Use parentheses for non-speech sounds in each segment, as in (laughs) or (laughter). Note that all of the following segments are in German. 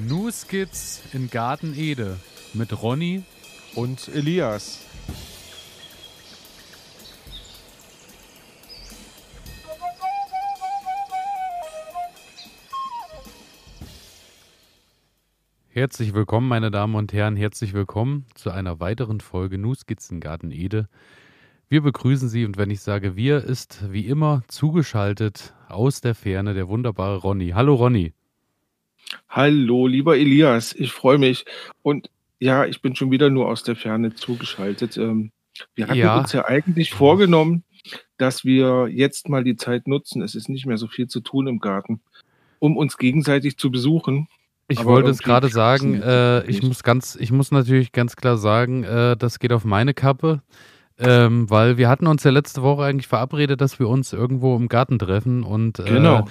New Skits in Garten Ede mit Ronny und Elias. Herzlich willkommen, meine Damen und Herren, herzlich willkommen zu einer weiteren Folge Nu Skizzen Garten Ede. Wir begrüßen Sie und wenn ich sage wir, ist wie immer zugeschaltet aus der Ferne der wunderbare Ronny. Hallo Ronny. Hallo, lieber Elias, ich freue mich. Und ja, ich bin schon wieder nur aus der Ferne zugeschaltet. Ähm, wir hatten Ja. uns ja eigentlich vorgenommen, dass wir jetzt mal die Zeit nutzen. Es ist nicht mehr so viel zu tun im Garten, um uns gegenseitig zu besuchen. Ich Aber wollte es gerade sagen, äh, ich muss ganz, ich muss natürlich ganz klar sagen, äh, das geht auf meine Kappe. Ähm, weil wir hatten uns ja letzte Woche eigentlich verabredet, dass wir uns irgendwo im Garten treffen und äh, Genau.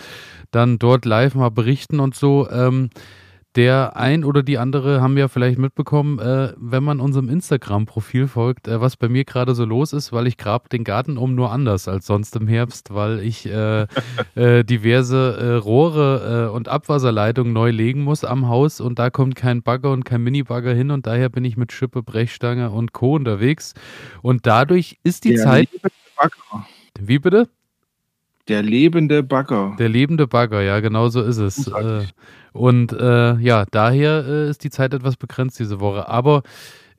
dann dort live mal berichten und so. Ähm, der ein oder die andere haben ja vielleicht mitbekommen, äh, wenn man unserem Instagram-Profil folgt, äh, was bei mir gerade so los ist, weil ich grab den Garten um nur anders als sonst im Herbst, weil ich äh, (laughs) äh, diverse äh, Rohre äh, und Abwasserleitungen neu legen muss am Haus und da kommt kein Bagger und kein Minibagger hin und daher bin ich mit Schippe, Brechstange und Co. unterwegs und dadurch ist die Der Zeit, wie bitte? Der lebende Bagger. Der lebende Bagger, ja, genau so ist es. Äh, und äh, ja, daher äh, ist die Zeit etwas begrenzt diese Woche. Aber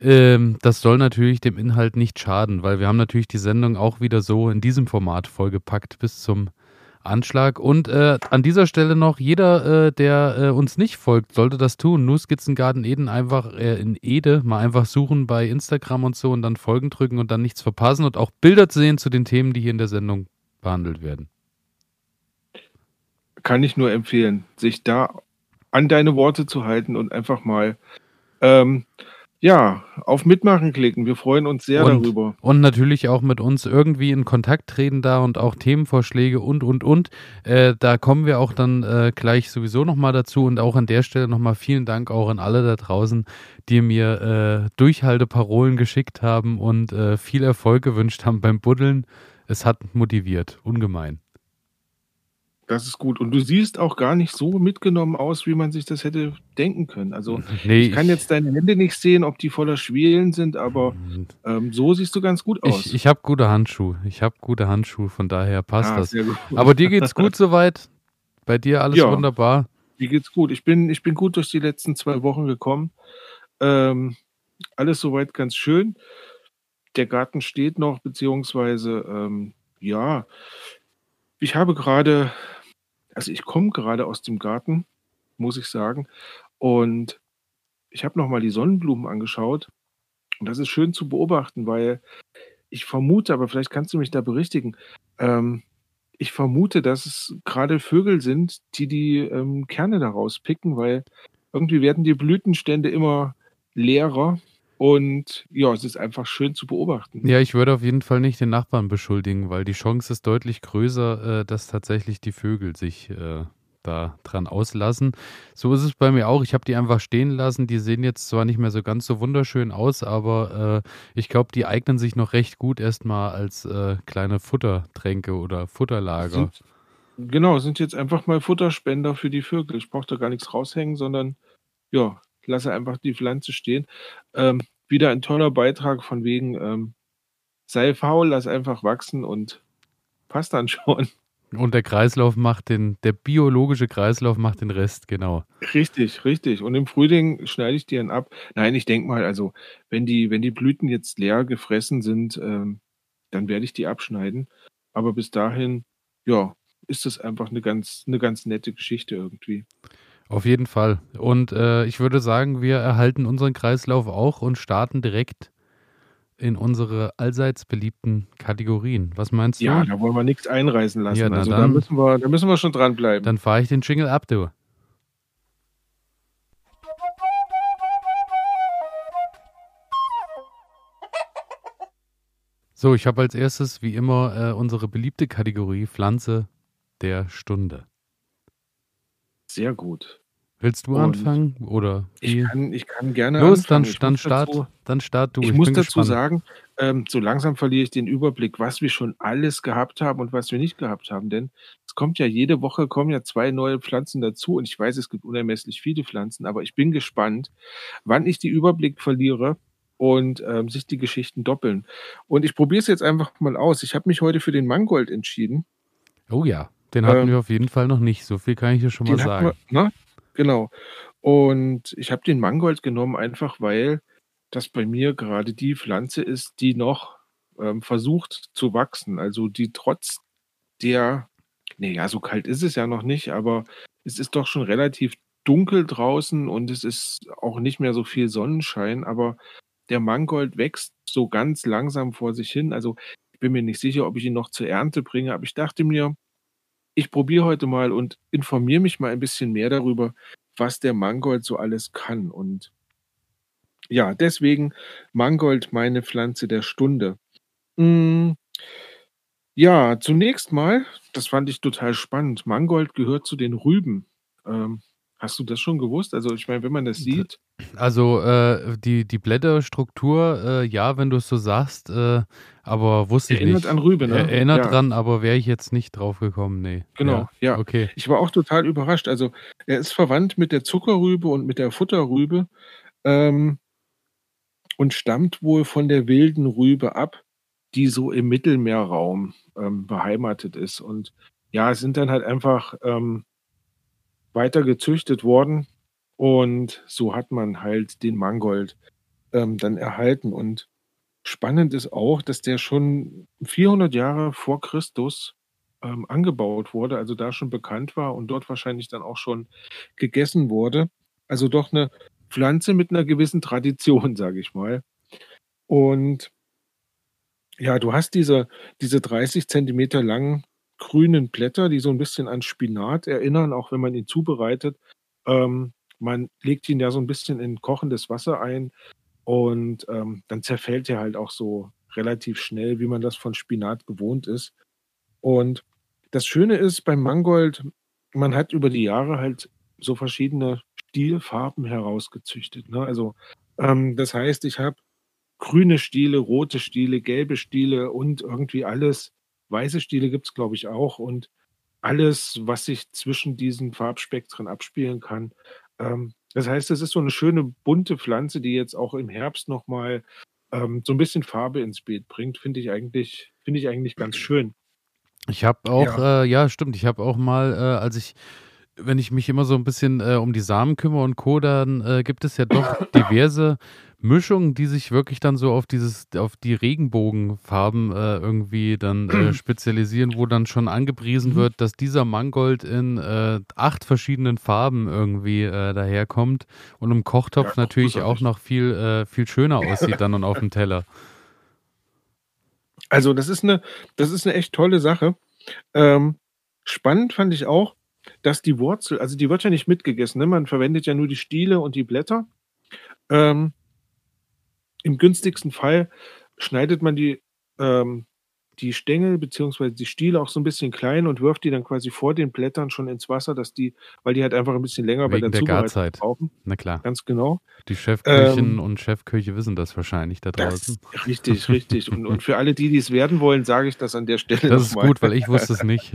ähm, das soll natürlich dem Inhalt nicht schaden, weil wir haben natürlich die Sendung auch wieder so in diesem Format vollgepackt bis zum Anschlag. Und äh, an dieser Stelle noch, jeder, äh, der äh, uns nicht folgt, sollte das tun. Nur Skizzengarten Eden einfach äh, in Ede mal einfach suchen bei Instagram und so und dann Folgen drücken und dann nichts verpassen und auch Bilder sehen zu den Themen, die hier in der Sendung behandelt werden. Kann ich nur empfehlen, sich da an deine Worte zu halten und einfach mal ähm, ja, auf Mitmachen klicken. Wir freuen uns sehr Und- darüber. Und natürlich auch mit uns irgendwie in Kontakt treten da und auch Themenvorschläge und, und, und. Äh, da kommen wir auch dann äh, gleich sowieso nochmal dazu. Und auch an der Stelle nochmal vielen Dank auch an alle da draußen, die mir äh, Durchhalteparolen geschickt haben und äh, viel Erfolg gewünscht haben beim Buddeln. Es hat motiviert, ungemein. Das ist gut. Und du siehst auch gar nicht so mitgenommen aus, wie man sich das hätte denken können. Also (laughs) Nee, ich kann jetzt deine Hände nicht sehen, ob die voller Schwielen sind, aber ähm, so siehst du ganz gut aus. ich, ich habe gute Handschuhe. Ich habe gute Handschuhe, von daher passt Ah, das. Aber dir geht's gut (laughs) soweit? Bei dir alles Ja. wunderbar? Mir geht's gut. Ich bin, ich bin gut durch die letzten zwei Wochen gekommen. Ähm, alles soweit ganz schön. Der Garten steht noch, beziehungsweise, ähm, ja, ich habe gerade, also ich komme gerade aus dem Garten, muss ich sagen, und ich habe noch mal die Sonnenblumen angeschaut. Und das ist schön zu beobachten, weil ich vermute, aber vielleicht kannst du mich da berichtigen, ähm, ich vermute, dass es gerade Vögel sind, die die ähm, Kerne daraus picken, weil irgendwie werden die Blütenstände immer leerer und ja, es ist einfach schön zu beobachten. Ja, ich würde auf jeden Fall nicht den Nachbarn beschuldigen, weil die Chance ist deutlich größer, äh, dass tatsächlich die Vögel sich äh, da dran auslassen. So ist es bei mir auch. Ich habe die einfach stehen lassen. Die sehen jetzt zwar nicht mehr so ganz so wunderschön aus, aber äh, ich glaube, die eignen sich noch recht gut erstmal als äh, kleine Futtertränke oder Futterlager. Sind, genau, sind jetzt einfach mal Futterspender für die Vögel. Ich brauche da gar nichts raushängen, sondern ja, lasse einfach die Pflanze stehen. Ähm, wieder ein toller Beitrag von wegen, ähm, sei faul, lass einfach wachsen und passt dann (laughs) schon. Und der Kreislauf macht den, der biologische Kreislauf macht den Rest, genau. Richtig, richtig. Und im Frühling schneide ich die dann ab. Nein, ich denke mal, also wenn die, wenn die Blüten jetzt leer gefressen sind, ähm, dann werde ich die abschneiden. Aber bis dahin, ja, ist das einfach eine ganz, eine ganz nette Geschichte irgendwie. Auf jeden Fall. Und äh, ich würde sagen, wir erhalten unseren Kreislauf auch und starten direkt in unsere allseits beliebten Kategorien. Was meinst Ja, du? da wollen wir nichts einreißen lassen. Ja, also da dann. müssen wir, da müssen wir schon dranbleiben. Dann fahre ich den Jingle ab, du. So, ich habe als erstes, wie immer, äh, unsere beliebte Kategorie Pflanze der Stunde. Sehr gut. Willst du Und anfangen oder ich kann ich kann gerne Los, dann anfangen. Dann muss start dazu dann start du. ich Ich muss dazu gespannt. sagen, ähm, so langsam verliere ich den Überblick, was wir schon alles gehabt haben und was wir nicht gehabt haben, denn es kommt ja jede Woche kommen ja 2 neue Pflanzen dazu und ich weiß, es gibt unermesslich viele Pflanzen, aber ich bin gespannt, wann ich die Überblick verliere und, ähm, sich die Geschichten doppeln. Und ich probiere es jetzt einfach mal aus. Ich habe mich heute für den Mangold entschieden. Oh ja, den hatten Ähm wir auf jeden Fall noch nicht. So viel kann ich dir schon mal sagen. wir ne? Genau. Und ich habe den Mangold genommen, einfach weil das bei mir gerade die Pflanze ist, die noch, ähm, versucht zu wachsen. Also, die trotz der ne, ja, so kalt ist es ja noch nicht, aber es ist doch schon relativ dunkel draußen und es ist auch nicht mehr so viel Sonnenschein, aber der Mangold wächst so ganz langsam vor sich hin. Also, ich bin mir nicht sicher, ob ich ihn noch zur Ernte bringe, aber ich dachte mir, ich probiere heute mal und informiere mich mal ein bisschen mehr darüber, was der Mangold so alles kann. Und ja, deswegen Mangold meine Pflanze der Stunde. Hm, ja, zunächst mal, das fand ich total spannend, Mangold gehört zu den Rüben. Ähm, hast du das schon gewusst? Also, ich meine, wenn man das sieht also, äh, die die Blätterstruktur, äh, ja, wenn du's so sagst, äh, aber wusste ich Erinnert nicht. an Rübe, Er ne? erinnert Ja. dran, aber wäre ich jetzt nicht drauf gekommen, ne. Genau, Ja, ja. okay. Ich war auch total überrascht. Also, er ist verwandt mit der Zuckerrübe und mit der Futterrübe, ähm und stammt wohl von der wilden Rübe ab, die so im Mittelmeerraum, ähm, beheimatet ist. Und ja, sind dann halt einfach, ähm, weiter gezüchtet worden und so hat man halt den Mangold, ähm, dann erhalten. Und spannend ist auch, dass der schon 400 Jahre vor Christus, ähm, angebaut wurde, also da schon bekannt war und dort wahrscheinlich dann auch schon gegessen wurde. Also doch 'ne Pflanze mit 'ner gewissen Tradition, (laughs) sage ich mal. Und ja, du hast diese diese 30 Zentimeter langen grünen Blätter, die so 'n bisschen an Spinat erinnern, auch wenn man ihn zubereitet. Ähm, man legt ihn ja so 'n bisschen in kochendes Wasser ein und, ähm, dann zerfällt er halt auch so relativ schnell, wie man das von Spinat gewohnt ist. Und das Schöne ist beim Mangold, man hat über die Jahre halt so verschiedene Stielfarben herausgezüchtet, ne? Also, ähm, das heißt, ich habe grüne Stiele, rote Stiele, gelbe Stiele und irgendwie alles weiße Stiele gibt's, glaube ich, auch und alles, was sich zwischen diesen Farbspektren abspielen kann. Ähm, das heißt, es ist so 'ne schöne bunte Pflanze, die jetzt auch im Herbst noch mal, ähm, so 'n bisschen Farbe ins Beet bringt, finde ich eigentlich finde ich eigentlich ganz schön. Ich habe auch Ja. äh, ja, stimmt, ich habe auch mal, äh, als ich wenn ich mich immer so 'n bisschen, äh, um die Samen kümmere und Co., dann, äh, gibt es ja doch (coughs) diverse Mischungen, die sich wirklich dann so auf dieses auf die Regenbogenfarben, äh, irgendwie dann, äh, (clears throat) spezialisieren, wo dann schon angepriesen Mhm. wird, dass dieser Mangold in, äh, 8 verschiedenen Farben irgendwie, äh, daherkommt und im Ja, Kochtopf natürlich auch noch viel äh, viel schöner aussieht dann und aufm Teller. Also, das ist 'ne das ist 'ne echt tolle Sache. Ähm, spannend fand ich auch, dass die Wurzel also, die wird ja nicht mitgegessen, ne? Man verwendet ja nur die Stiele und die Blätter. Ähm im günstigsten Fall schneidet man die ähm, die Stängel beziehungsweise die Stiele auch so 'n bisschen klein und wirft die dann quasi vor den Blättern schon ins Wasser, dass die weil die halt einfach 'n bisschen länger bei Wegen der der Zubereitung Garzeit. brauchen. Na klar. Ganz genau. Die Chefköchinnen Ähm und Chefköche wissen das wahrscheinlich da draußen. Das (laughs) richtig, richtig. Und und für alle, die, die's werden wollen, sage ich das an der Stelle Das ist mal. gut, weil ich wusste es nicht.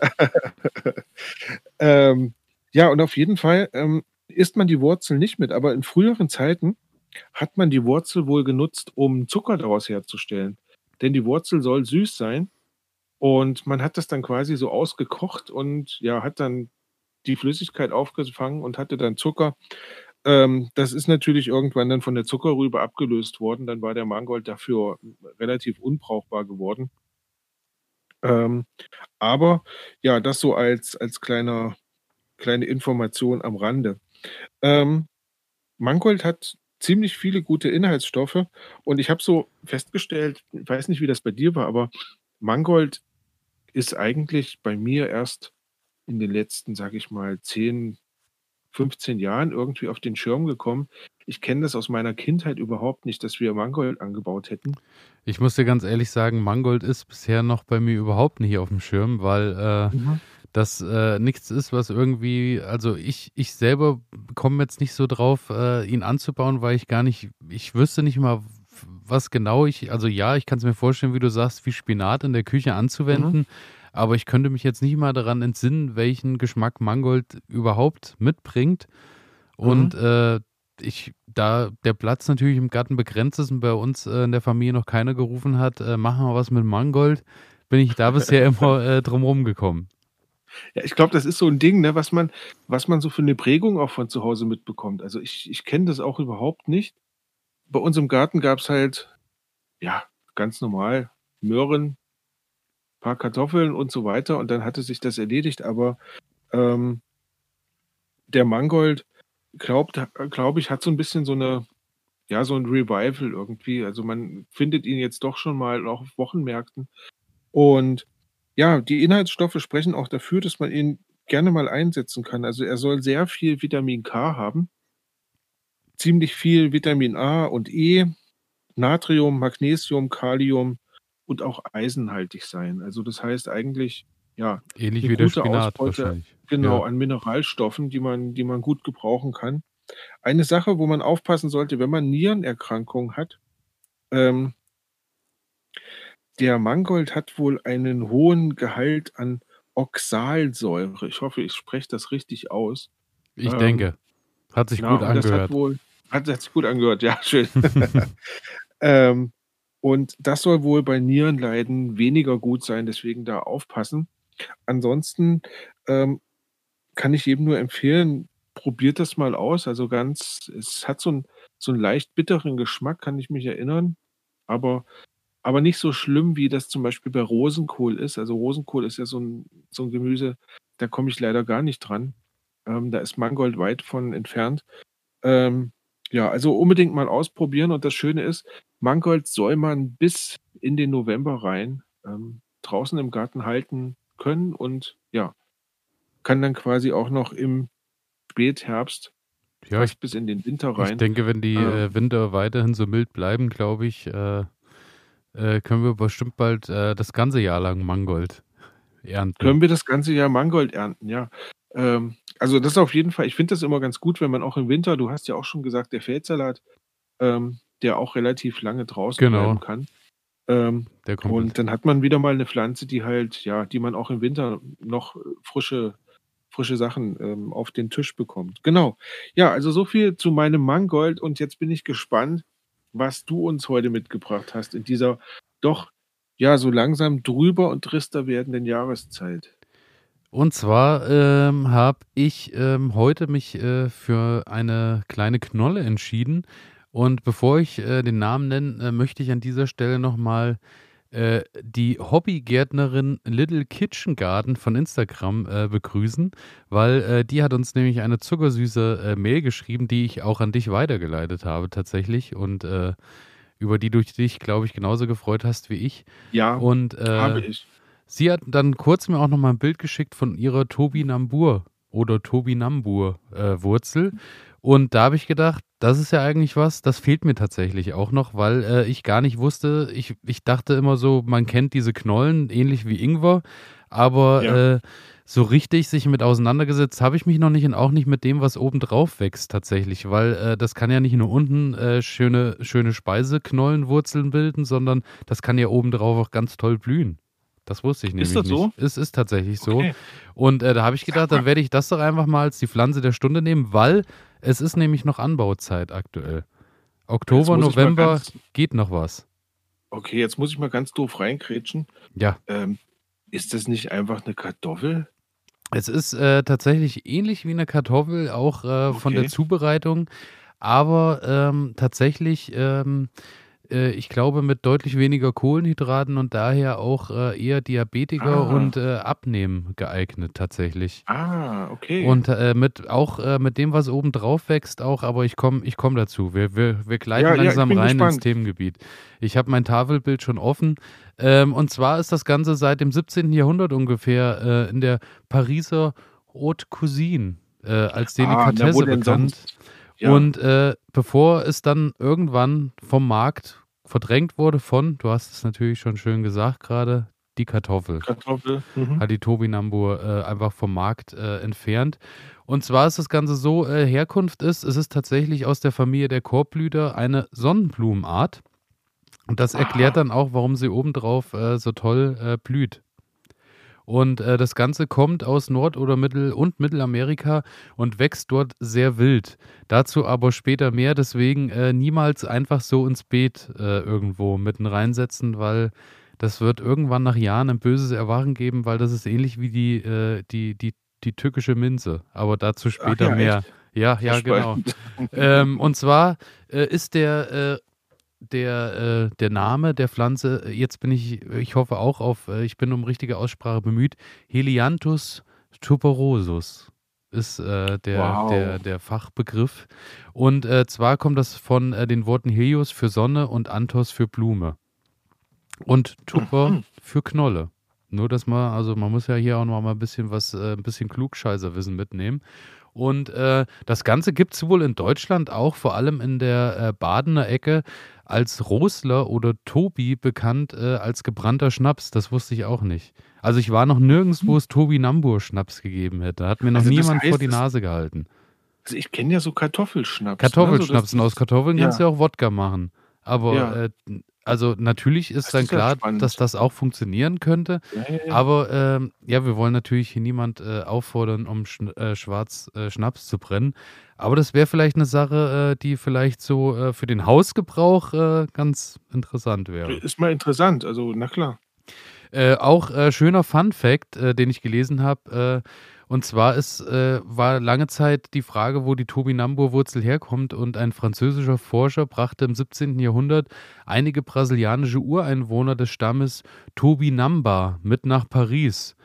(laughs) Ähm, ja, und auf jeden Fall, ähm, isst man die Wurzel nicht mit, aber in früheren Zeiten hat man die Wurzel wohl genutzt, um Zucker daraus herzustellen. Denn die Wurzel soll süß sein und man hat das dann quasi so ausgekocht und, ja, hat dann die Flüssigkeit aufgefangen und hatte dann Zucker. Ähm, das ist natürlich irgendwann dann von der Zuckerrübe abgelöst worden. Dann war der Mangold dafür relativ unbrauchbar geworden. Ähm, aber ja, das so als als kleiner kleine Information am Rande. Ähm, Mangold hat ziemlich viele gute Inhaltsstoffe und ich habe so festgestellt weiß nicht, wie das bei dir war, aber Mangold ist eigentlich bei mir erst in den letzten, sage ich mal, 10, 15 Jahren irgendwie auf den Schirm gekommen. Ich kenne das aus meiner Kindheit überhaupt nicht, dass wir Mangold angebaut hätten. Ich muss dir ganz ehrlich sagen, Mangold ist bisher noch bei mir überhaupt nicht aufm Schirm, weil, äh, Mhm. Das äh, nichts ist, was irgendwie, also ich, ich selber komme jetzt nicht so drauf, äh, ihn anzubauen, weil ich gar nicht, ich wüsste nicht mal, was genau ich, also ja, ich kann es mir vorstellen, wie du sagst, wie Spinat in der Küche anzuwenden, mhm. aber ich könnte mich jetzt nicht mal daran entsinnen, welchen Geschmack Mangold überhaupt mitbringt. Und mhm. äh, ich, da der Platz natürlich im Garten begrenzt ist und bei uns äh, in der Familie noch keiner gerufen hat, äh, machen wir was mit Mangold, bin ich da (laughs) bisher immer äh, drumherum gekommen. Ja, ich glaube, das ist so ein Ding, ne, was man was man so für eine Prägung auch von zu Hause mitbekommt. Also, ich ich kenne das auch überhaupt nicht. Bei uns im Garten gab es halt, ja, ganz normal Möhren, paar Kartoffeln und so weiter und dann hatte sich das erledigt. Aber, ähm der Mangold, glaubt glaube ich, hat so ein bisschen so eine ja, so ein Revival irgendwie. Also, man findet ihn jetzt doch schon mal auch auf Wochenmärkten. Und ja, die Inhaltsstoffe sprechen auch dafür, dass man ihn gerne mal einsetzen kann. Also, er soll sehr viel Vitamin K haben, ziemlich viel Vitamin A und E, Natrium, Magnesium, Kalium und auch eisenhaltig sein. Also, das heißt eigentlich, ja, Ähnlich wie der Spinat Ausbeute wahrscheinlich. genau, Ja. an Mineralstoffen, die man die man gut gebrauchen kann. Eine Sache, wo man aufpassen sollte, wenn man Nierenerkrankungen hat, ähm der Mangold hat wohl einen hohen Gehalt an Oxalsäure. Ich hoffe, ich spreche das richtig aus. Ich ähm, denke. Hat sich genau, gut angehört. Das hat wohl, hat, hat sich gut angehört, ja, schön. (laughs) ähm, und das soll wohl bei Nierenleiden weniger gut sein, deswegen da aufpassen. Ansonsten ähm, kann ich jedem nur empfehlen, probiert das mal aus. Also ganz, es hat so, ein, so einen leicht bitteren Geschmack, kann ich mich erinnern. Aber aber nicht so schlimm, wie das zum Beispiel bei Rosenkohl ist. Also Rosenkohl ist ja so ein, so ein Gemüse, da komme ich leider gar nicht dran. Ähm, da ist Mangold weit von entfernt. Ähm, ja, also unbedingt mal ausprobieren. Und das Schöne ist, Mangold soll man bis in den November rein ähm, draußen im Garten halten können und ja, kann dann quasi auch noch im Spätherbst ja, ich, bis in den Winter rein. Ich denke, wenn die ähm, äh, Winter weiterhin so mild bleiben, glaube ich, äh, äh, können wir bestimmt bald äh, das ganze Jahr lang Mangold ernten. Können wir das ganze Jahr Mangold ernten, ja. Ähm, also das ist auf jeden Fall, ich finde das immer ganz gut, wenn man auch im Winter, du hast ja auch schon gesagt, der Feldsalat, ähm, der auch relativ lange draußen genau. bleiben kann. Ähm, und dann hat man wieder mal eine Pflanze, die halt, ja, die man auch im Winter noch frische, frische Sachen ähm, auf den Tisch bekommt. Genau. Ja, also so viel zu meinem Mangold und jetzt bin ich gespannt, was du uns heute mitgebracht hast in dieser doch ja so langsam drüber und trister werdenden Jahreszeit. Und zwar ähm, habe ich ähm, heute mich äh, für eine kleine Knolle entschieden. Und bevor ich äh, den Namen nenne, äh, möchte ich an dieser Stelle nochmal äh, die Hobbygärtnerin Little Kitchen Garden von Instagram äh, begrüßen, weil äh, die hat uns nämlich eine zuckersüße äh, Mail geschrieben, die ich auch an dich weitergeleitet habe tatsächlich und äh, über die du dich, glaube ich, genauso gefreut hast wie ich. Ja, und, habe ich. Sie hat dann kurz mir auch nochmal ein Bild geschickt von ihrer Tobi Nambur oder Tobi Nambur Wurzel. Und da habe ich gedacht, das ist ja eigentlich was, das fehlt mir tatsächlich auch noch, weil äh, ich gar nicht wusste, ich, ich dachte immer so, man kennt diese Knollen, ähnlich wie Ingwer, aber ja. äh, so richtig sich mit auseinandergesetzt habe ich mich noch nicht und auch nicht mit dem, was oben drauf wächst tatsächlich, weil äh, das kann ja nicht nur unten äh, schöne, schöne Speiseknollenwurzeln bilden, sondern das kann ja oben drauf auch ganz toll blühen. Das wusste ich nämlich ist das nicht. So? Es ist tatsächlich so. Okay. Und äh, da habe ich gedacht, dann werde ich das doch einfach mal als die Pflanze der Stunde nehmen, weil es ist nämlich noch Anbauzeit aktuell. Oktober, November geht noch was. Okay, jetzt muss ich mal ganz doof reinkrätschen. Ja. Ähm, ist das nicht einfach eine Kartoffel? Es ist äh, tatsächlich ähnlich wie eine Kartoffel, auch äh, okay. von der Zubereitung, aber ähm, tatsächlich ähm, äh, ich glaube, mit deutlich weniger Kohlenhydraten und daher auch äh, eher Diabetiker ah. und äh, Abnehmen geeignet tatsächlich. Ah, okay. Und äh, mit auch äh, mit dem, was oben drauf wächst, auch, aber ich komme ich komm dazu. Wir, wir, wir gleiten ja, langsam ja, rein gespannt. ins Themengebiet. Ich habe mein Tafelbild schon offen. Ähm, und zwar ist das Ganze seit dem 17. Jahrhundert ungefähr äh, in der Pariser Haute Cuisine als Delikatesse ah, bekannt. Sonst? Ja. Und äh, bevor es dann irgendwann vom Markt verdrängt wurde von, du hast es natürlich schon schön gesagt gerade, die Kartoffel. Kartoffel. Mhm. Hat die Tobinambur äh, einfach vom Markt äh, entfernt. Und zwar ist das Ganze so, äh, Herkunft ist, es ist tatsächlich aus der Familie der Korbblüter eine Sonnenblumenart. Und das erklärt dann auch, warum sie obendrauf äh, so toll äh, blüht. Und äh, das Ganze kommt aus Nord- oder Mittel- und Mittelamerika und wächst dort sehr wild. Dazu aber später mehr. Deswegen äh, niemals einfach so ins Beet äh, irgendwo mitten reinsetzen, weil das wird irgendwann nach Jahren ein böses Erwachen geben, weil das ist ähnlich wie die, äh, die, die, die tückische Minze. Aber dazu später ja, mehr. echt? Ja, ja, genau. ähm, und zwar äh, ist der, äh, der, äh, der Name der Pflanze, jetzt bin ich, ich hoffe auch auf, äh, ich bin um richtige Aussprache bemüht, Helianthus tuberosus ist äh, der, Wow. der, der Fachbegriff. Und äh, zwar kommt das von äh, den Worten Helios für Sonne und Anthos für Blume. Und Tupper (clears throat) für Knolle. Nur, dass man, also man muss ja hier auch noch mal ein bisschen was, äh, ein bisschen Klugscheißerwissen mitnehmen. Und äh, das Ganze gibt es wohl in Deutschland auch, vor allem in der äh, Badener Ecke, als Rosler oder Tobi bekannt äh, als gebrannter Schnaps. Das wusste ich auch nicht. Also ich war noch nirgends, wo es Tobi Nambur Schnaps gegeben hätte. Hat mir noch Also niemand vor heißt, die es- Nase gehalten. Also ich kenne ja so Kartoffelschnaps. Kartoffelschnaps Ne? und aus Kartoffeln kannst du ja. ja auch Wodka machen. Aber Ja. äh, also natürlich ist Das dann ist klar, spannend. dass das auch funktionieren könnte. Ja, ja, ja. Aber ähm, ja, wir wollen natürlich hier niemand äh, auffordern, um Schn äh, Schwarz äh, Schnaps zu brennen. Aber das wäre vielleicht eine Sache, äh, die vielleicht so äh, für den Hausgebrauch äh, ganz interessant wäre. Ist mal interessant, also na klar. Auch schöner Fun Fact, den ich gelesen habe. Und zwar ist, äh, war lange Zeit die Frage, wo die Tobinambur-Wurzel herkommt. Und ein französischer Forscher brachte im 17. Jahrhundert einige brasilianische Ureinwohner des Stammes Tobinamba mit nach Paris.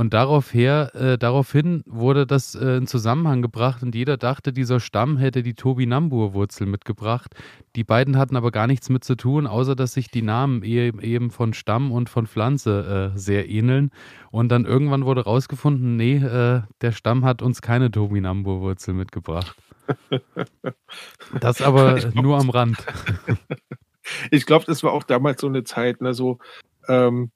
Und daraufher, äh, daraufhin wurde das äh, in Zusammenhang gebracht und jeder dachte, dieser Stamm hätte die Tobinambur-Wurzel mitgebracht. Die beiden hatten aber gar nichts mit zu tun, außer dass sich die Namen e- eben von Stamm und von Pflanze äh, sehr ähneln. Und dann irgendwann wurde rausgefunden, nee, äh, der Stamm hat uns keine Tobinambur-Wurzel mitgebracht. (laughs) Das aber glaub, nur am Rand. (laughs) Ich glaube, das war auch damals so eine Zeit, ne, so, ähm,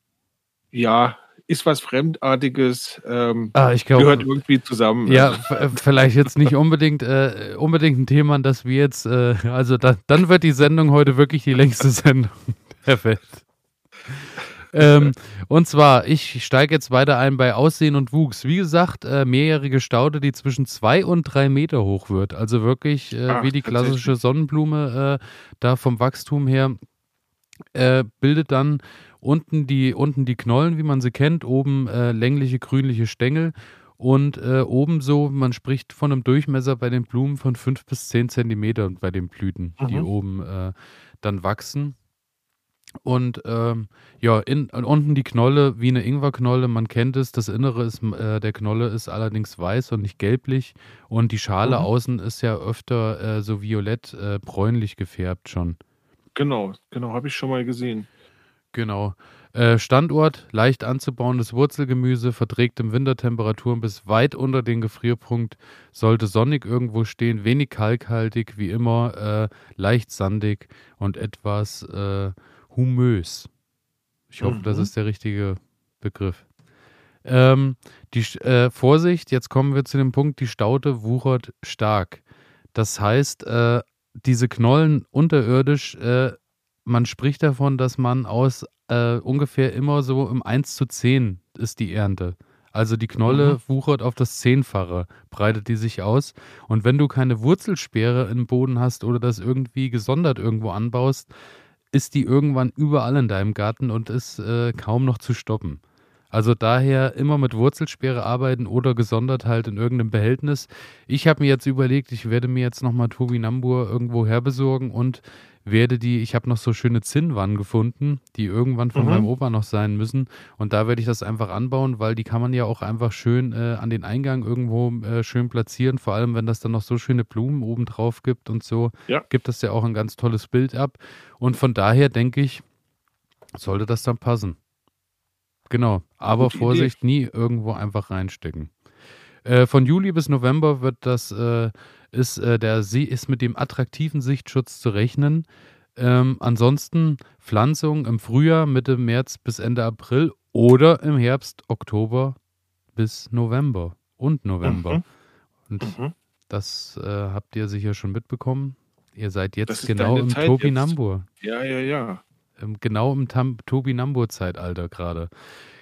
ja, ist was Fremdartiges, ähm, Ah, ich gehört irgendwie zusammen. ja, Also, äh, vielleicht jetzt nicht unbedingt, äh, unbedingt ein Thema, das wir jetzt, äh, also da, dann wird die Sendung heute wirklich die längste (laughs) Sendung der Welt. Ähm, und zwar, ich steige jetzt weiter ein bei Aussehen und Wuchs. Wie gesagt, äh, mehrjährige Staude, die zwischen zwei und drei Meter hoch wird. Also wirklich äh, Ach, wie die klassische. Sonnenblume äh, da vom Wachstum her. Äh, bildet dann unten die, unten die Knollen, wie man sie kennt, oben äh, längliche grünliche Stängel und äh, oben so, man spricht von einem Durchmesser bei den Blumen von 5 bis 10 Zentimeter bei den Blüten, die Mhm. oben äh, dann wachsen. Und ähm, ja, in, unten die Knolle wie eine Ingwerknolle, man kennt es. Das Innere ist, äh, der Knolle ist allerdings weiß und nicht gelblich. Und die Schale Mhm. außen ist ja öfter äh, so violett, äh, bräunlich gefärbt schon. genau, genau, habe ich schon mal gesehen. Genau. Äh, Standort, leicht anzubauendes Wurzelgemüse, verträgt im Winter Temperaturen bis weit unter den Gefrierpunkt, sollte sonnig irgendwo stehen, wenig kalkhaltig, wie immer, äh, leicht sandig und etwas äh, humös. Ich hoffe, das Mhm. ist der richtige Begriff. Ähm, die äh, Vorsicht, jetzt kommen wir zu dem Punkt, die Staute wuchert stark. Das heißt, äh, diese Knollen unterirdisch, äh, man spricht davon, dass man aus äh, ungefähr immer so im 1 zu 10 ist die Ernte. Also die Knolle Mhm. wuchert auf das Zehnfache, breitet die sich aus. Und wenn du keine Wurzelsperre im Boden hast oder das irgendwie gesondert irgendwo anbaust, ist die irgendwann überall in deinem Garten und ist äh, kaum noch zu stoppen. Also daher immer mit Wurzelsperre arbeiten oder gesondert halt in irgendeinem Behältnis. Ich habe mir jetzt überlegt, ich werde mir jetzt nochmal Turbinambur irgendwo herbesorgen und werde die, ich habe noch so schöne Zinnwannen gefunden, die irgendwann von Mhm. meinem Opa noch sein müssen. Und da werde ich das einfach anbauen, weil die kann man ja auch einfach schön äh, an den Eingang irgendwo äh, schön platzieren. Vor allem, wenn das dann noch so schöne Blumen oben drauf gibt und so, Ja. gibt das ja auch ein ganz tolles Bild ab. Und von daher denke ich, sollte das dann passen. Genau, aber Gute Idee. Vorsicht, nie irgendwo einfach reinstecken. Äh, von Juli bis November wird das, äh, ist, äh, der See ist mit dem attraktiven Sichtschutz zu rechnen. Ähm, ansonsten Pflanzung im Frühjahr, Mitte März bis Ende April oder im Herbst, Oktober bis November und November. Mhm. Und Mhm. das äh, habt ihr sicher schon mitbekommen. Ihr seid jetzt genau im. Topinambur. Ja, ja, ja. Ähm, genau im Tam- Topinambur-Zeitalter gerade.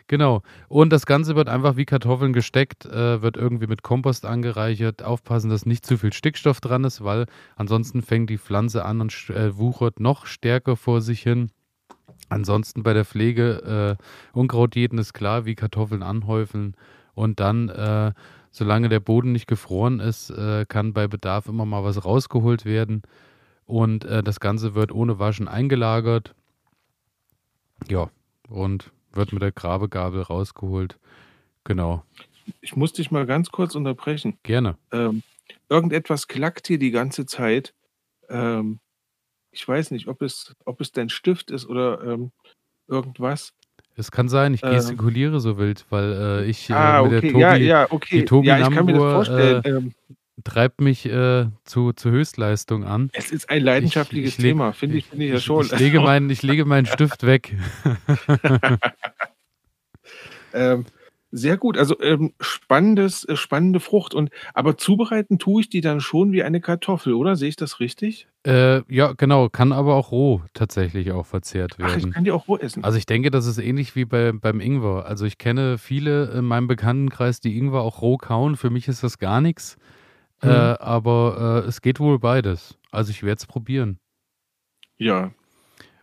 Genau. Und das Ganze wird einfach wie Kartoffeln gesteckt, äh, wird irgendwie mit Kompost angereichert. Aufpassen, dass nicht zu viel Stickstoff dran ist, weil ansonsten fängt die Pflanze an und äh, wuchert noch stärker vor sich hin. Ansonsten bei der Pflege äh, Unkraut jeden ist klar, wie Kartoffeln anhäufeln. Und dann, äh, solange der Boden nicht gefroren ist, äh, kann bei Bedarf immer mal was rausgeholt werden. Und äh, das Ganze wird ohne Waschen eingelagert. Ja, und wird mit der Grabegabel rausgeholt. Genau, Ich muss dich mal ganz kurz unterbrechen. gerne. Ähm, irgendetwas klackt hier die ganze Zeit. Ähm, ich weiß nicht, ob es, ob es dein Stift ist oder ähm, irgendwas. Es kann sein, ich Ähm. gestikuliere so wild, weil äh, ich äh, ah, mit der okay, Tobi ja, ja, okay. Tobi ja, ich kann mir das vorstellen. äh, ähm, treibt mich äh, zu, zu Höchstleistung an. es ist ein leidenschaftliches ich leg- Thema, finde ich, finde ich ja schon. Ich, lege (laughs) meinen, ich lege meinen Stift weg. (laughs) Ähm, sehr gut, also ähm, spannendes, äh, spannende Frucht. Und aber zubereiten tue ich die dann schon wie eine Kartoffel, oder? Sehe ich das richtig? äh, ja, genau, kann aber auch roh tatsächlich auch verzehrt Ach, ich werden. kann die auch roh essen. Also ich denke, das ist ähnlich wie bei, beim Ingwer. Also ich kenne viele in meinem Bekanntenkreis, die Ingwer auch roh kauen. Für mich ist das gar nichts. Mhm. Äh, aber äh, es geht wohl beides. Also ich werde es probieren. ja,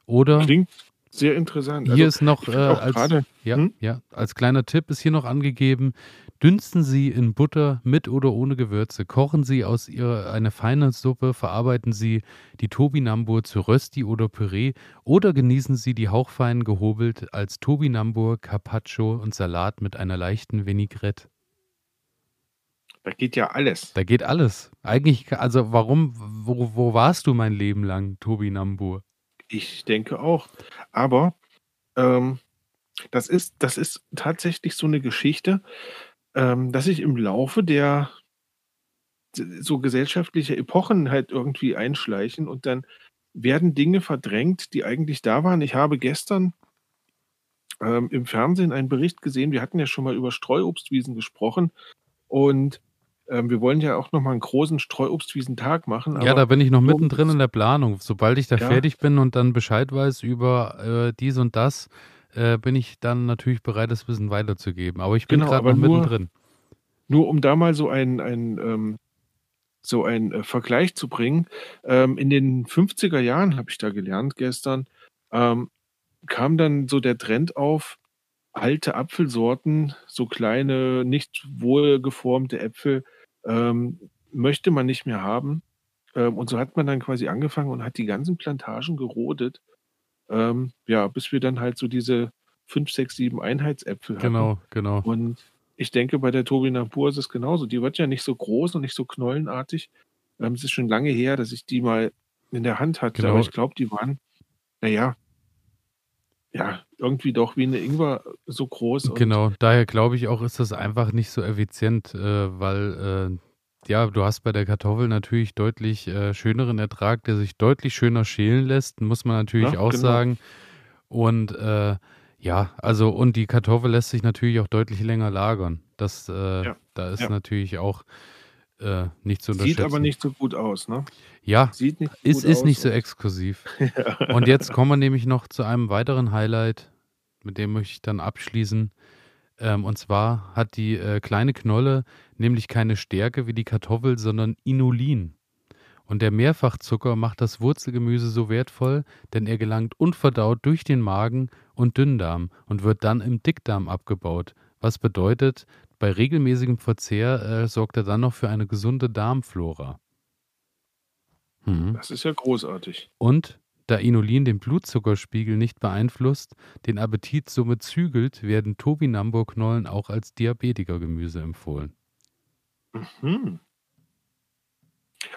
Oder klingt sehr interessant. hier also, ist noch äh, als, gerade, ja, Hm? ja, als kleiner Tipp ist hier noch angegeben, dünsten Sie in Butter mit oder ohne Gewürze, kochen Sie aus ihr eine feine Suppe, verarbeiten Sie die Tobinambur zu Rösti oder Püree oder genießen Sie die hauchfein gehobelt als Tobinambur, Carpaccio und Salat mit einer leichten Vinaigrette. Da geht ja alles. Da geht alles. Eigentlich, also warum, wo, wo warst du mein Leben lang, Tobinambur? Ich denke auch. Aber ähm, das, ist, das ist tatsächlich so eine Geschichte, ähm, dass sich im Laufe der so gesellschaftliche Epochen halt irgendwie einschleichen und dann werden Dinge verdrängt, die eigentlich da waren. Ich habe gestern ähm, im Fernsehen einen Bericht gesehen. Wir hatten ja schon mal über Streuobstwiesen gesprochen und ähm, wir wollen ja auch noch mal einen großen Streuobstwiesentag machen. Ja, da bin ich noch mittendrin in der Planung. Sobald ich da Ja. fertig bin und dann Bescheid weiß über äh, dies und das, äh, bin ich dann natürlich bereit, das Wissen weiterzugeben. Aber ich bin Genau, gerade noch nur- mittendrin. Nur um da mal so ein, ein, ähm, so ein äh, Vergleich zu bringen. Ähm, in den 50er Jahren habe ich da gelernt gestern, ähm, kam dann so der Trend auf, alte Apfelsorten, so kleine, nicht wohlgeformte Äpfel, ähm, möchte man nicht mehr haben. Ähm, und so hat man dann quasi angefangen und hat die ganzen Plantagen gerodet. Ähm, ja, bis wir dann halt so diese fünf, sechs, sieben Einheitsäpfel hatten. Genau, genau. Und ich denke, bei der Turbinambur ist es genauso. Die wird ja nicht so groß und nicht so knollenartig. Ähm, es ist schon lange her, dass ich die mal in der Hand hatte, Genau. aber ich glaube, die waren, naja, ja, irgendwie doch wie eine Ingwer so groß. Genau, daher glaube ich auch, ist das einfach nicht so effizient, äh, weil äh, ja, du hast bei der Kartoffel natürlich deutlich äh, schöneren Ertrag, der sich deutlich schöner schälen lässt, muss man natürlich Ja, auch genau. sagen. Und äh, ja, also und die Kartoffel lässt sich natürlich auch deutlich länger lagern. Das, äh, Ja, da ist ja. natürlich auch äh, nicht zu unterschätzen. Sieht aber nicht so gut aus, ne? Ja, Sieht nicht ist, ist aus nicht so und- exklusiv. (laughs) Und jetzt kommen wir nämlich noch zu einem weiteren Highlight, mit dem möchte ich dann abschließen. Ähm, und zwar hat die äh, kleine Knolle nämlich keine Stärke wie die Kartoffel, sondern Inulin. Und der Mehrfachzucker macht das Wurzelgemüse so wertvoll, denn er gelangt unverdaut durch den Magen und Dünndarm und wird dann im Dickdarm abgebaut. Was bedeutet, bei regelmäßigem Verzehr äh, sorgt er dann noch für eine gesunde Darmflora. Mhm. Das ist ja großartig. Und da Inulin den Blutzuckerspiegel nicht beeinflusst, den Appetit somit zügelt, werden Tobinambur-Knollen auch als Diabetikergemüse empfohlen. Hm.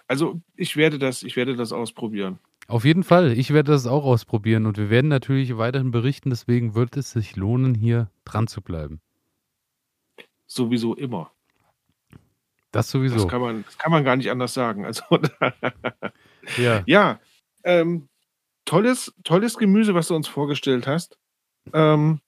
Also ich werde das, ich werde das ausprobieren. Auf jeden Fall, ich werde das auch ausprobieren und wir werden natürlich weiterhin berichten, deswegen wird es sich lohnen, hier dran zu bleiben. Sowieso immer. Das sowieso. Das kann man, das kann man gar nicht anders sagen. Also (laughs) ja. ja, ähm, tolles, tolles Gemüse, was du uns vorgestellt hast. Ähm,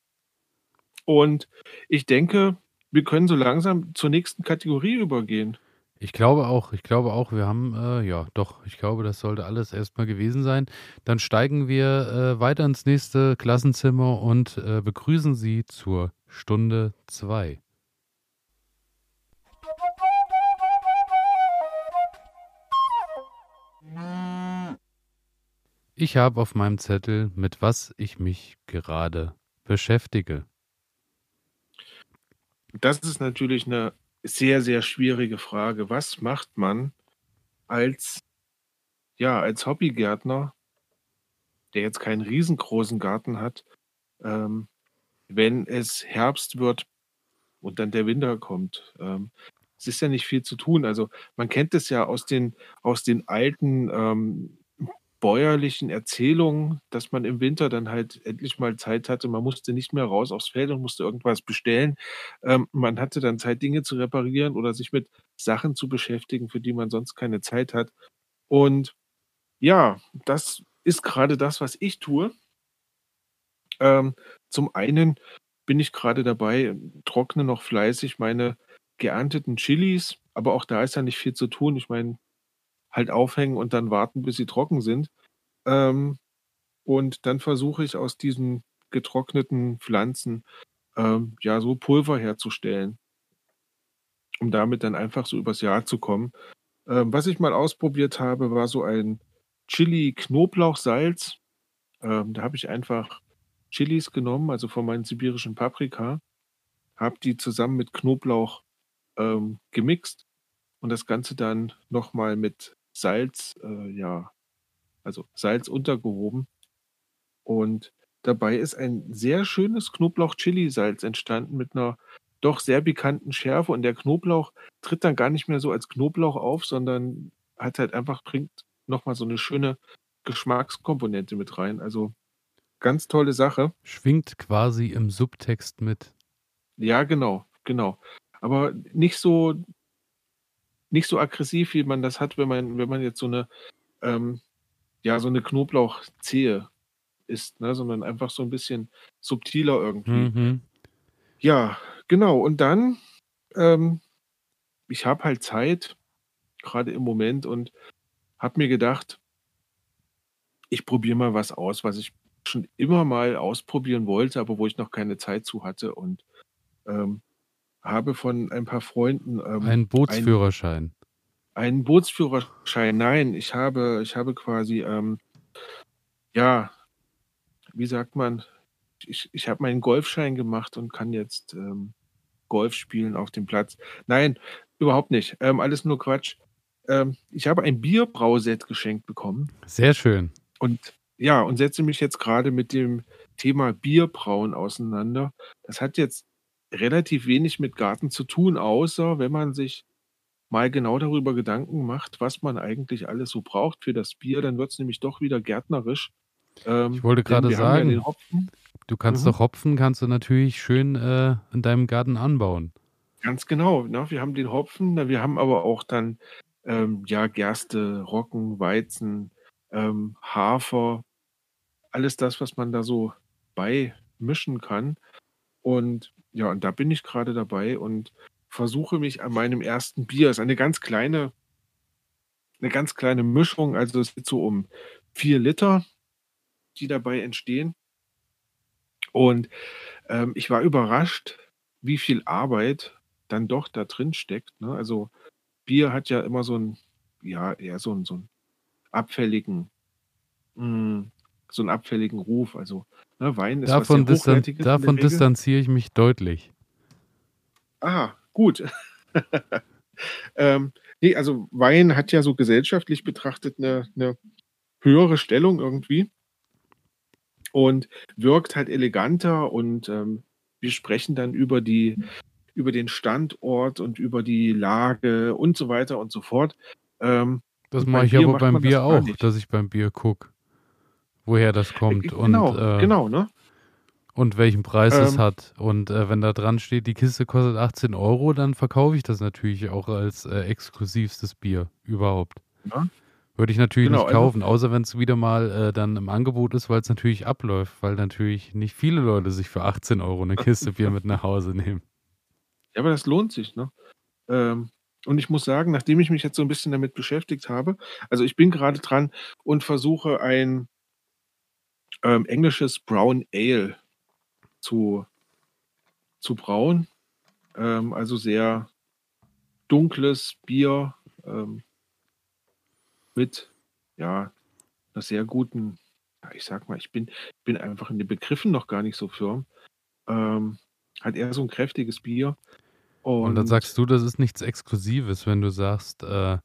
und ich denke, wir können so langsam zur nächsten Kategorie übergehen. Ich glaube auch, ich glaube auch, wir haben, äh, ja, doch, ich glaube, das sollte alles erstmal gewesen sein. Dann steigen wir äh, weiter ins nächste Klassenzimmer und äh, begrüßen Sie zur Stunde 2. Ich habe auf meinem Zettel, mit was ich mich gerade beschäftige. Das ist natürlich eine sehr, sehr schwierige Frage. Was macht man als, ja, als Hobbygärtner, der jetzt keinen riesengroßen Garten hat, ähm, wenn es Herbst wird und dann der Winter kommt? Ähm, es ist ja nicht viel zu tun. Also man kennt es ja aus den, aus den alten ähm, bäuerlichen Erzählungen, dass man im Winter dann halt endlich mal Zeit hatte. Man musste nicht mehr raus aufs Feld und musste irgendwas bestellen. Ähm, man hatte dann Zeit, Dinge zu reparieren oder sich mit Sachen zu beschäftigen, für die man sonst keine Zeit hat. Und ja, das ist gerade das, was ich tue. Ähm, zum einen bin ich gerade dabei, trockne noch fleißig meine geernteten Chilis, aber auch da ist ja nicht viel zu tun. Ich meine, halt aufhängen und dann warten, bis sie trocken sind. Ähm, und dann versuche ich aus diesen getrockneten Pflanzen ähm, ja so Pulver herzustellen, um damit dann einfach so übers Jahr zu kommen. Ähm, was ich mal ausprobiert habe, war so ein Chili-Knoblauchsalz. Ähm, da habe ich einfach Chilis genommen, also von meinen sibirischen Paprika, habe die zusammen mit Knoblauch ähm, gemixt und das Ganze dann nochmal mit Salz, äh, ja, also Salz untergehoben. Und dabei ist ein sehr schönes Knoblauch-Chili-Salz entstanden mit einer doch sehr bekannten Schärfe. Und der Knoblauch tritt dann gar nicht mehr so als Knoblauch auf, sondern hat halt einfach, bringt nochmal so eine schöne Geschmackskomponente mit rein. Also ganz tolle Sache. Schwingt quasi im Subtext mit. Ja, genau, genau. Aber nicht so nicht so aggressiv, wie man das hat, wenn man, wenn man jetzt so eine, ähm, ja, so eine Knoblauchzehe isst, ne? sondern einfach so ein bisschen subtiler irgendwie. Mhm. Ja, genau. Und dann, ähm, ich habe halt Zeit, gerade im Moment, und habe mir gedacht, ich probiere mal was aus, was ich schon immer mal ausprobieren wollte, aber wo ich noch keine Zeit zu hatte. Und ähm, habe von ein paar Freunden ähm, Ein Bootsführerschein. einen Bootsführerschein. Nein, ich habe, ich habe quasi, ähm, ja, wie sagt man, ich, ich habe meinen Golfschein gemacht und kann jetzt ähm, Golf spielen auf dem Platz. Nein, überhaupt nicht. Ähm, alles nur Quatsch. Ähm, ich habe ein Bierbrauset geschenkt bekommen Sehr schön. und ja, und setze mich jetzt gerade mit dem Thema Bierbrauen auseinander. Das hat jetzt relativ wenig mit Garten zu tun, außer wenn man sich mal genau darüber Gedanken macht, was man eigentlich alles so braucht für das Bier, dann wird es nämlich doch wieder gärtnerisch. Ähm, Ich wollte gerade ja sagen, Hopfen. du kannst Mhm. doch Hopfen, kannst du natürlich schön äh, in deinem Garten anbauen. Ganz genau. Ne? Wir haben den Hopfen, wir haben aber auch dann ähm, ja Gerste, Roggen, Weizen, ähm, Hafer, alles das, was man da so beimischen kann. Und ja, und da bin ich gerade dabei und versuche mich an meinem ersten Bier. Es ist eine ganz kleine, eine ganz kleine Mischung. Also es geht so um vier Liter, die dabei entstehen. Und ähm, ich war überrascht, wie viel Arbeit dann doch da drin steckt. Ne? Also Bier hat ja immer so einen, ja, eher so einen, so einen abfälligen, mh, so einen abfälligen Ruf. Also ne, Wein ist was Davon, sehr distan davon distanziere ich mich deutlich. Ah, gut. (laughs) ähm, nee, also Wein hat ja so gesellschaftlich betrachtet eine, eine höhere Stellung irgendwie und wirkt halt eleganter und ähm, wir sprechen dann über die über den Standort und über die Lage und so weiter und so fort. Ähm, Das mache ich aber beim Bier auch, dass ich beim Bier gucke, woher das Äh, kommt und, genau, äh, genau, ne? und welchen Preis es Ähm, hat. Und äh, wenn da dran steht, die Kiste kostet 18 Euro, dann verkaufe ich das natürlich auch als äh, exklusivstes Bier überhaupt. ja. Würde ich natürlich Genau, nicht also kaufen, außer wenn es wieder mal äh, dann im Angebot ist, weil es natürlich abläuft, weil natürlich nicht viele Leute sich für 18 Euro eine Kiste Bier mit nach Hause nehmen. Ja, aber das lohnt sich, ne? Ähm, und ich muss sagen, nachdem ich mich jetzt so ein bisschen damit beschäftigt habe also, ich bin gerade dran und versuche ein ähm, englisches Brown Ale zu zu brauen. Ähm, also, sehr dunkles Bier, ähm mit, ja, 'ner sehr guten ja, ich sage mal, ich bin bin einfach in den Begriffen noch gar nicht so firm. Ähm, halt eher so 'n kräftiges Bier Und dann und sagst du, das ist nichts Exklusives, wenn du sagst, äh,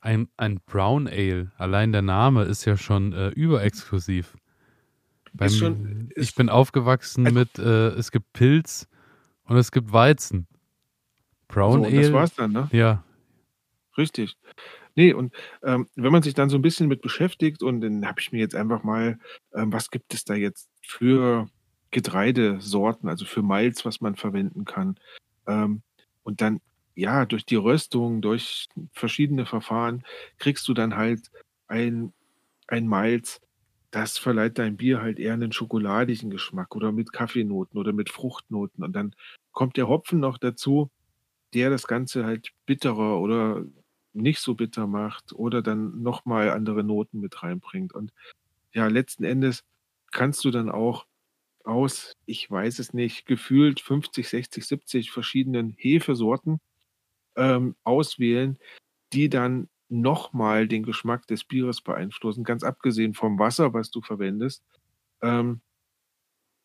ein ein Brown Ale, allein der Name ist ja schon, äh, überexklusiv. Bei Ist schon ich ist bin aufgewachsen also mit, äh, es gibt Pils und es gibt Weizen. So, Brown das Ale war's dann, ne? ja. Richtig. Ne, und, ähm, wenn man sich dann so 'n bisschen mit beschäftigt und dann habe ich mir jetzt einfach mal ähm, was gibt es da jetzt für Getreidesorten, also für Malz, was man verwenden kann? Ähm, und dann, ja, durch die Röstung, durch verschiedene Verfahren kriegst du dann halt ein ein Malz, das verleiht deinem Bier halt eher 'nen schokoladigen Geschmack oder mit Kaffeenoten oder mit Fruchtnoten. Und dann kommt der Hopfen noch dazu, der das Ganze halt bitterer oder nicht so bitter macht oder dann noch mal andere Noten mit reinbringt. Und ja, letzten Endes kannst du dann auch aus, ich weiß es nicht, gefühlt 50, 60, 70 verschiedenen Hefesorten, ähm, auswählen, die dann noch mal den Geschmack des Bieres beeinflussen, ganz abgesehen vom Wasser, was du verwendest. Ähm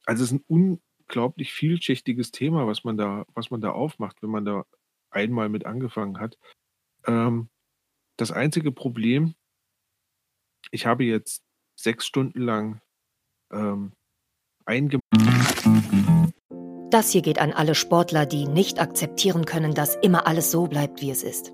also, es ist 'n unglaublich vielschichtiges Thema, was man da was man da aufmacht, wenn man da einmal mit angefangen hat. Ähm, das einzige Problem ich habe jetzt 6 Stunden lang, ähm, einge Das hier geht an alle Sportler, die nicht akzeptieren können, dass immer alles so bleibt, wie es ist.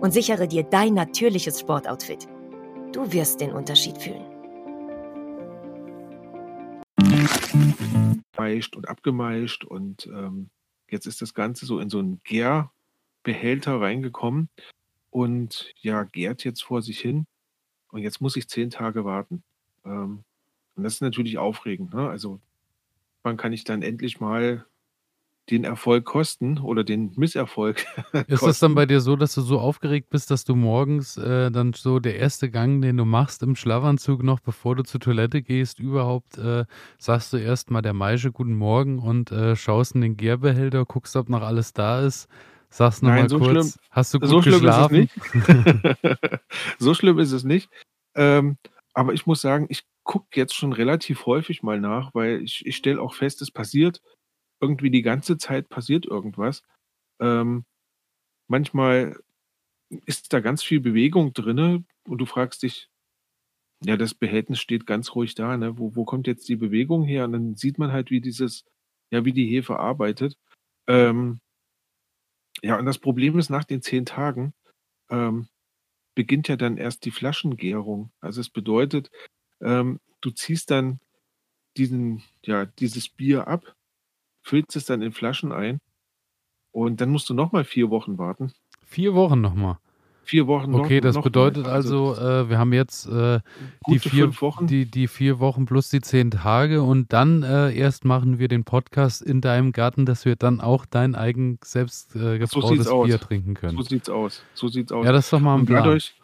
und sichere dir dein natürliches Sportoutfit. Du wirst den Unterschied fühlen. Und abgemeischt und, ähm, jetzt ist das Ganze so in so 'n Gärbehälter reingekommen und, ja, gärt jetzt vor sich hin. Und jetzt muss ich 10 Tage warten. Ähm, und das ist natürlich aufregend, ne? Also, wann kann ich dann endlich mal den Erfolg kosten oder den Misserfolg (laughs) Ist das dann bei dir so, dass du so aufgeregt bist, dass du morgens, äh, dann so der erste Gang, den du machst im Schlafanzug noch, bevor du zur Toilette gehst, überhaupt, äh, sagst du erst mal der Maische guten Morgen und, äh, schaust in den Gärbehälter, guckst, ob noch alles da ist, sagst noch mal Nein, so schlimm kurz: „Hast du gut so schlimm ist es geschlafen?“ nicht. (laughs) (laughs) So schlimm ist es nicht. Ähm, aber ich muss sagen, ich gucke jetzt schon relativ häufig mal nach, weil ich ich stelle auch fest, es passiert irgendwie die ganze Zeit passiert irgendwas. Ähm, manchmal ist da ganz viel Bewegung drinne und du fragst dich ja, das Behältnis steht ganz ruhig da, ne? Wo wo kommt jetzt die Bewegung her? Und dann sieht man halt, wie dieses ja, wie die Hefe arbeitet. Ähm ja, und das Problem ist, nach den 10 Tagen, ähm, beginnt ja dann erst die Flaschengärung. Also, es bedeutet, ähm, du ziehst dann diesen ja, dieses Bier ab, füllst es dann in Flaschen ein und dann musst du noch mal 4 Wochen warten. 4 Wochen noch mal? 4 Wochen noch Okay, das noch bedeutet Also, also, äh, wir haben jetzt, äh, die Gute 4 5 Wochen. die die 4 Wochen plus die 10 Tage und dann, äh, erst machen wir den Podcast in deinem Garten, dass wir dann auch dein eigen selbst, äh, So gebrautes aus. Bier trinken können. So sieht's aus. So sieht's aus. Ja, das ist doch mal 'n Und Plan. dadurch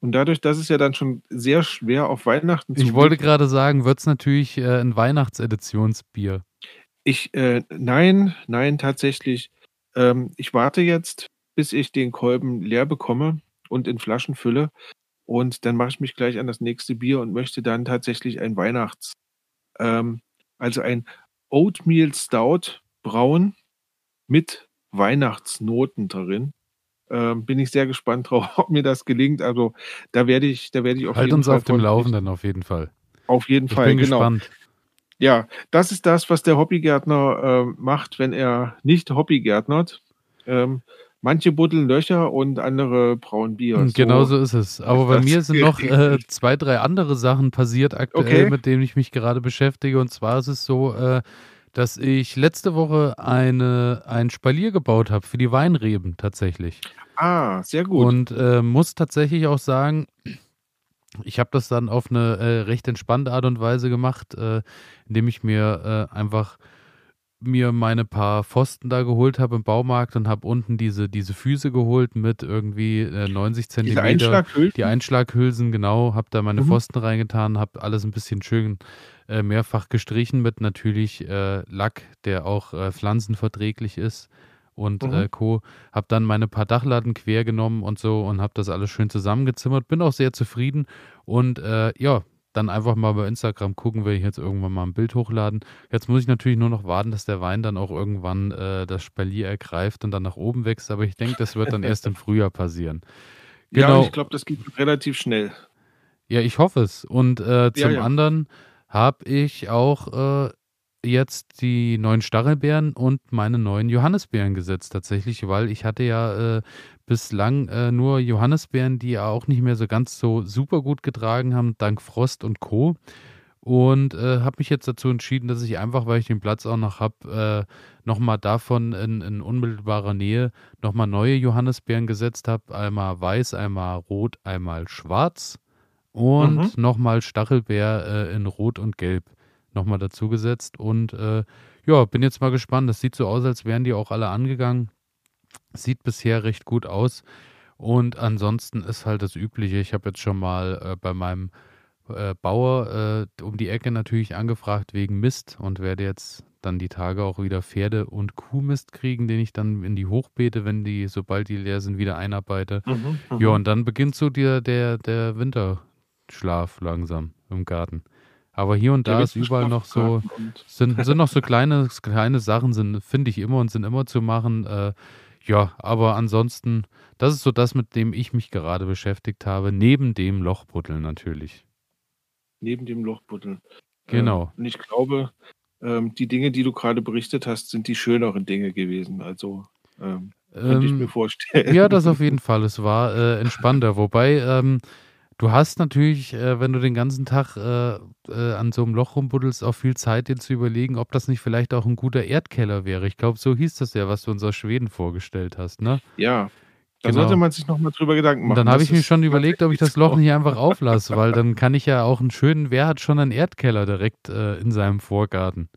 und dadurch, dass es ja dann schon sehr schwer auf Weihnachten Ich zugeht wollte grade sagen, wird's natürlich, äh, 'n Weihnachtseditionsbier. Ich äh, nein, nein, tatsächlich. Ähm, ich warte jetzt, bis ich den Kolben leer bekomme und in Flaschen fülle und dann mache ich mich gleich an das nächste Bier und möchte dann tatsächlich ein Weihnachts ähm, also ein Oatmeal Stout brauen mit Weihnachtsnoten drin. Ähm, bin ich sehr gespannt drauf, (laughs) ob mir das gelingt. Also da werde ich, da werde ich auf halt jeden uns Fall auf dem Laufenden auf jeden Fall. Auf jeden ich Fall, bin genau. Gespannt. Ja, das ist das, was der Hobbygärtner äh, macht, wenn er nicht Hobbygärtnert. Ähm, manche buddeln Löcher und andere brauen Bier. Hm, genau so ist es. Aber bei mir sind noch äh, zwei, drei andere Sachen passiert aktuell, okay. mit denen ich mich gerade beschäftige. Und zwar ist es so, äh, dass ich letzte Woche eine, ein Spalier gebaut habe für die Weinreben tatsächlich. Ah, sehr gut. Und äh, muss tatsächlich auch sagen, ich habe das dann auf eine äh, recht entspannte Art und Weise gemacht, äh, indem ich mir äh, einfach mir meine paar Pfosten da geholt habe im Baumarkt und habe unten diese, diese Füße geholt mit irgendwie äh, 90 Zentimeter. Die Einschlaghülsen? Die Einschlaghülsen, genau. Habe da meine mhm. Pfosten reingetan, habe alles ein bisschen schön äh, mehrfach gestrichen mit natürlich äh, Lack, der auch äh, pflanzenverträglich ist und mhm. äh, Co. Habe dann meine paar Dachlatten quer genommen und so und habe das alles schön zusammengezimmert. Bin auch sehr zufrieden und äh, ja, dann einfach mal bei Instagram gucken, will ich jetzt irgendwann mal ein Bild hochladen. Jetzt muss ich natürlich nur noch warten, dass der Wein dann auch irgendwann äh, das Spalier ergreift und dann nach oben wächst. Aber ich denke, das wird dann erst im (laughs) Frühjahr passieren. Genau. Ja, ich glaube, das geht relativ schnell. Ja, ich hoffe es. Und äh, zum ja, ja. anderen habe ich auch äh, jetzt die neuen Stachelbeeren und meine neuen Johannisbeeren gesetzt tatsächlich, weil ich hatte ja äh, bislang äh, nur Johannisbeeren, die ja auch nicht mehr so ganz so super gut getragen haben, dank Frost und Co. Und äh, habe mich jetzt dazu entschieden, dass ich einfach, weil ich den Platz auch noch habe, äh, nochmal davon in, in, unmittelbarer Nähe nochmal neue Johannisbeeren gesetzt habe. Einmal weiß, einmal rot, einmal schwarz und mhm. nochmal Stachelbeer äh, in Rot und Gelb nochmal dazu gesetzt. Und äh, ja, bin jetzt mal gespannt. Das sieht so aus, als wären die auch alle angegangen. Sieht bisher recht gut aus. Und ansonsten ist halt das Übliche. Ich habe jetzt schon mal äh, bei meinem äh, Bauer äh, um die Ecke natürlich angefragt wegen Mist und werde jetzt dann die Tage auch wieder Pferde- und Kuhmist kriegen, den ich dann in die Hochbeete, wenn die, sobald die leer sind, wieder einarbeite. Mhm, mhm. ja, und dann beginnt so der, der, der Winter, Schlaf langsam im Garten. Aber hier und da ist überall noch so, sind, sind noch so kleine, kleine Sachen, sind, finde ich immer und sind immer zu machen. Äh, ja, aber ansonsten, das ist so das, mit dem ich mich gerade beschäftigt habe, neben dem Lochbuddeln natürlich. Neben dem Lochbuddeln. Genau. Ähm, und ich glaube, ähm, die Dinge, die du gerade berichtet hast, sind die schöneren Dinge gewesen. Also ähm, könnte ich mir ähm, vorstellen. Ja, das auf jeden Fall. Es war äh, entspannter. Wobei, ähm, Du hast natürlich, äh, wenn du den ganzen Tag äh, äh, an so einem Loch rumbuddelst, auch viel Zeit, dir zu überlegen, ob das nicht vielleicht auch ein guter Erdkeller wäre. Ich glaube, so hieß das ja, was du uns aus Schweden vorgestellt hast, ne? Ja. Da genau. sollte man sich nochmal drüber Gedanken machen. Dann habe ich mir schon überlegt, ob ich das Loch nicht einfach (laughs) auflasse, weil dann kann ich ja auch einen schönen, wer hat schon einen Erdkeller direkt äh, in seinem Vorgarten?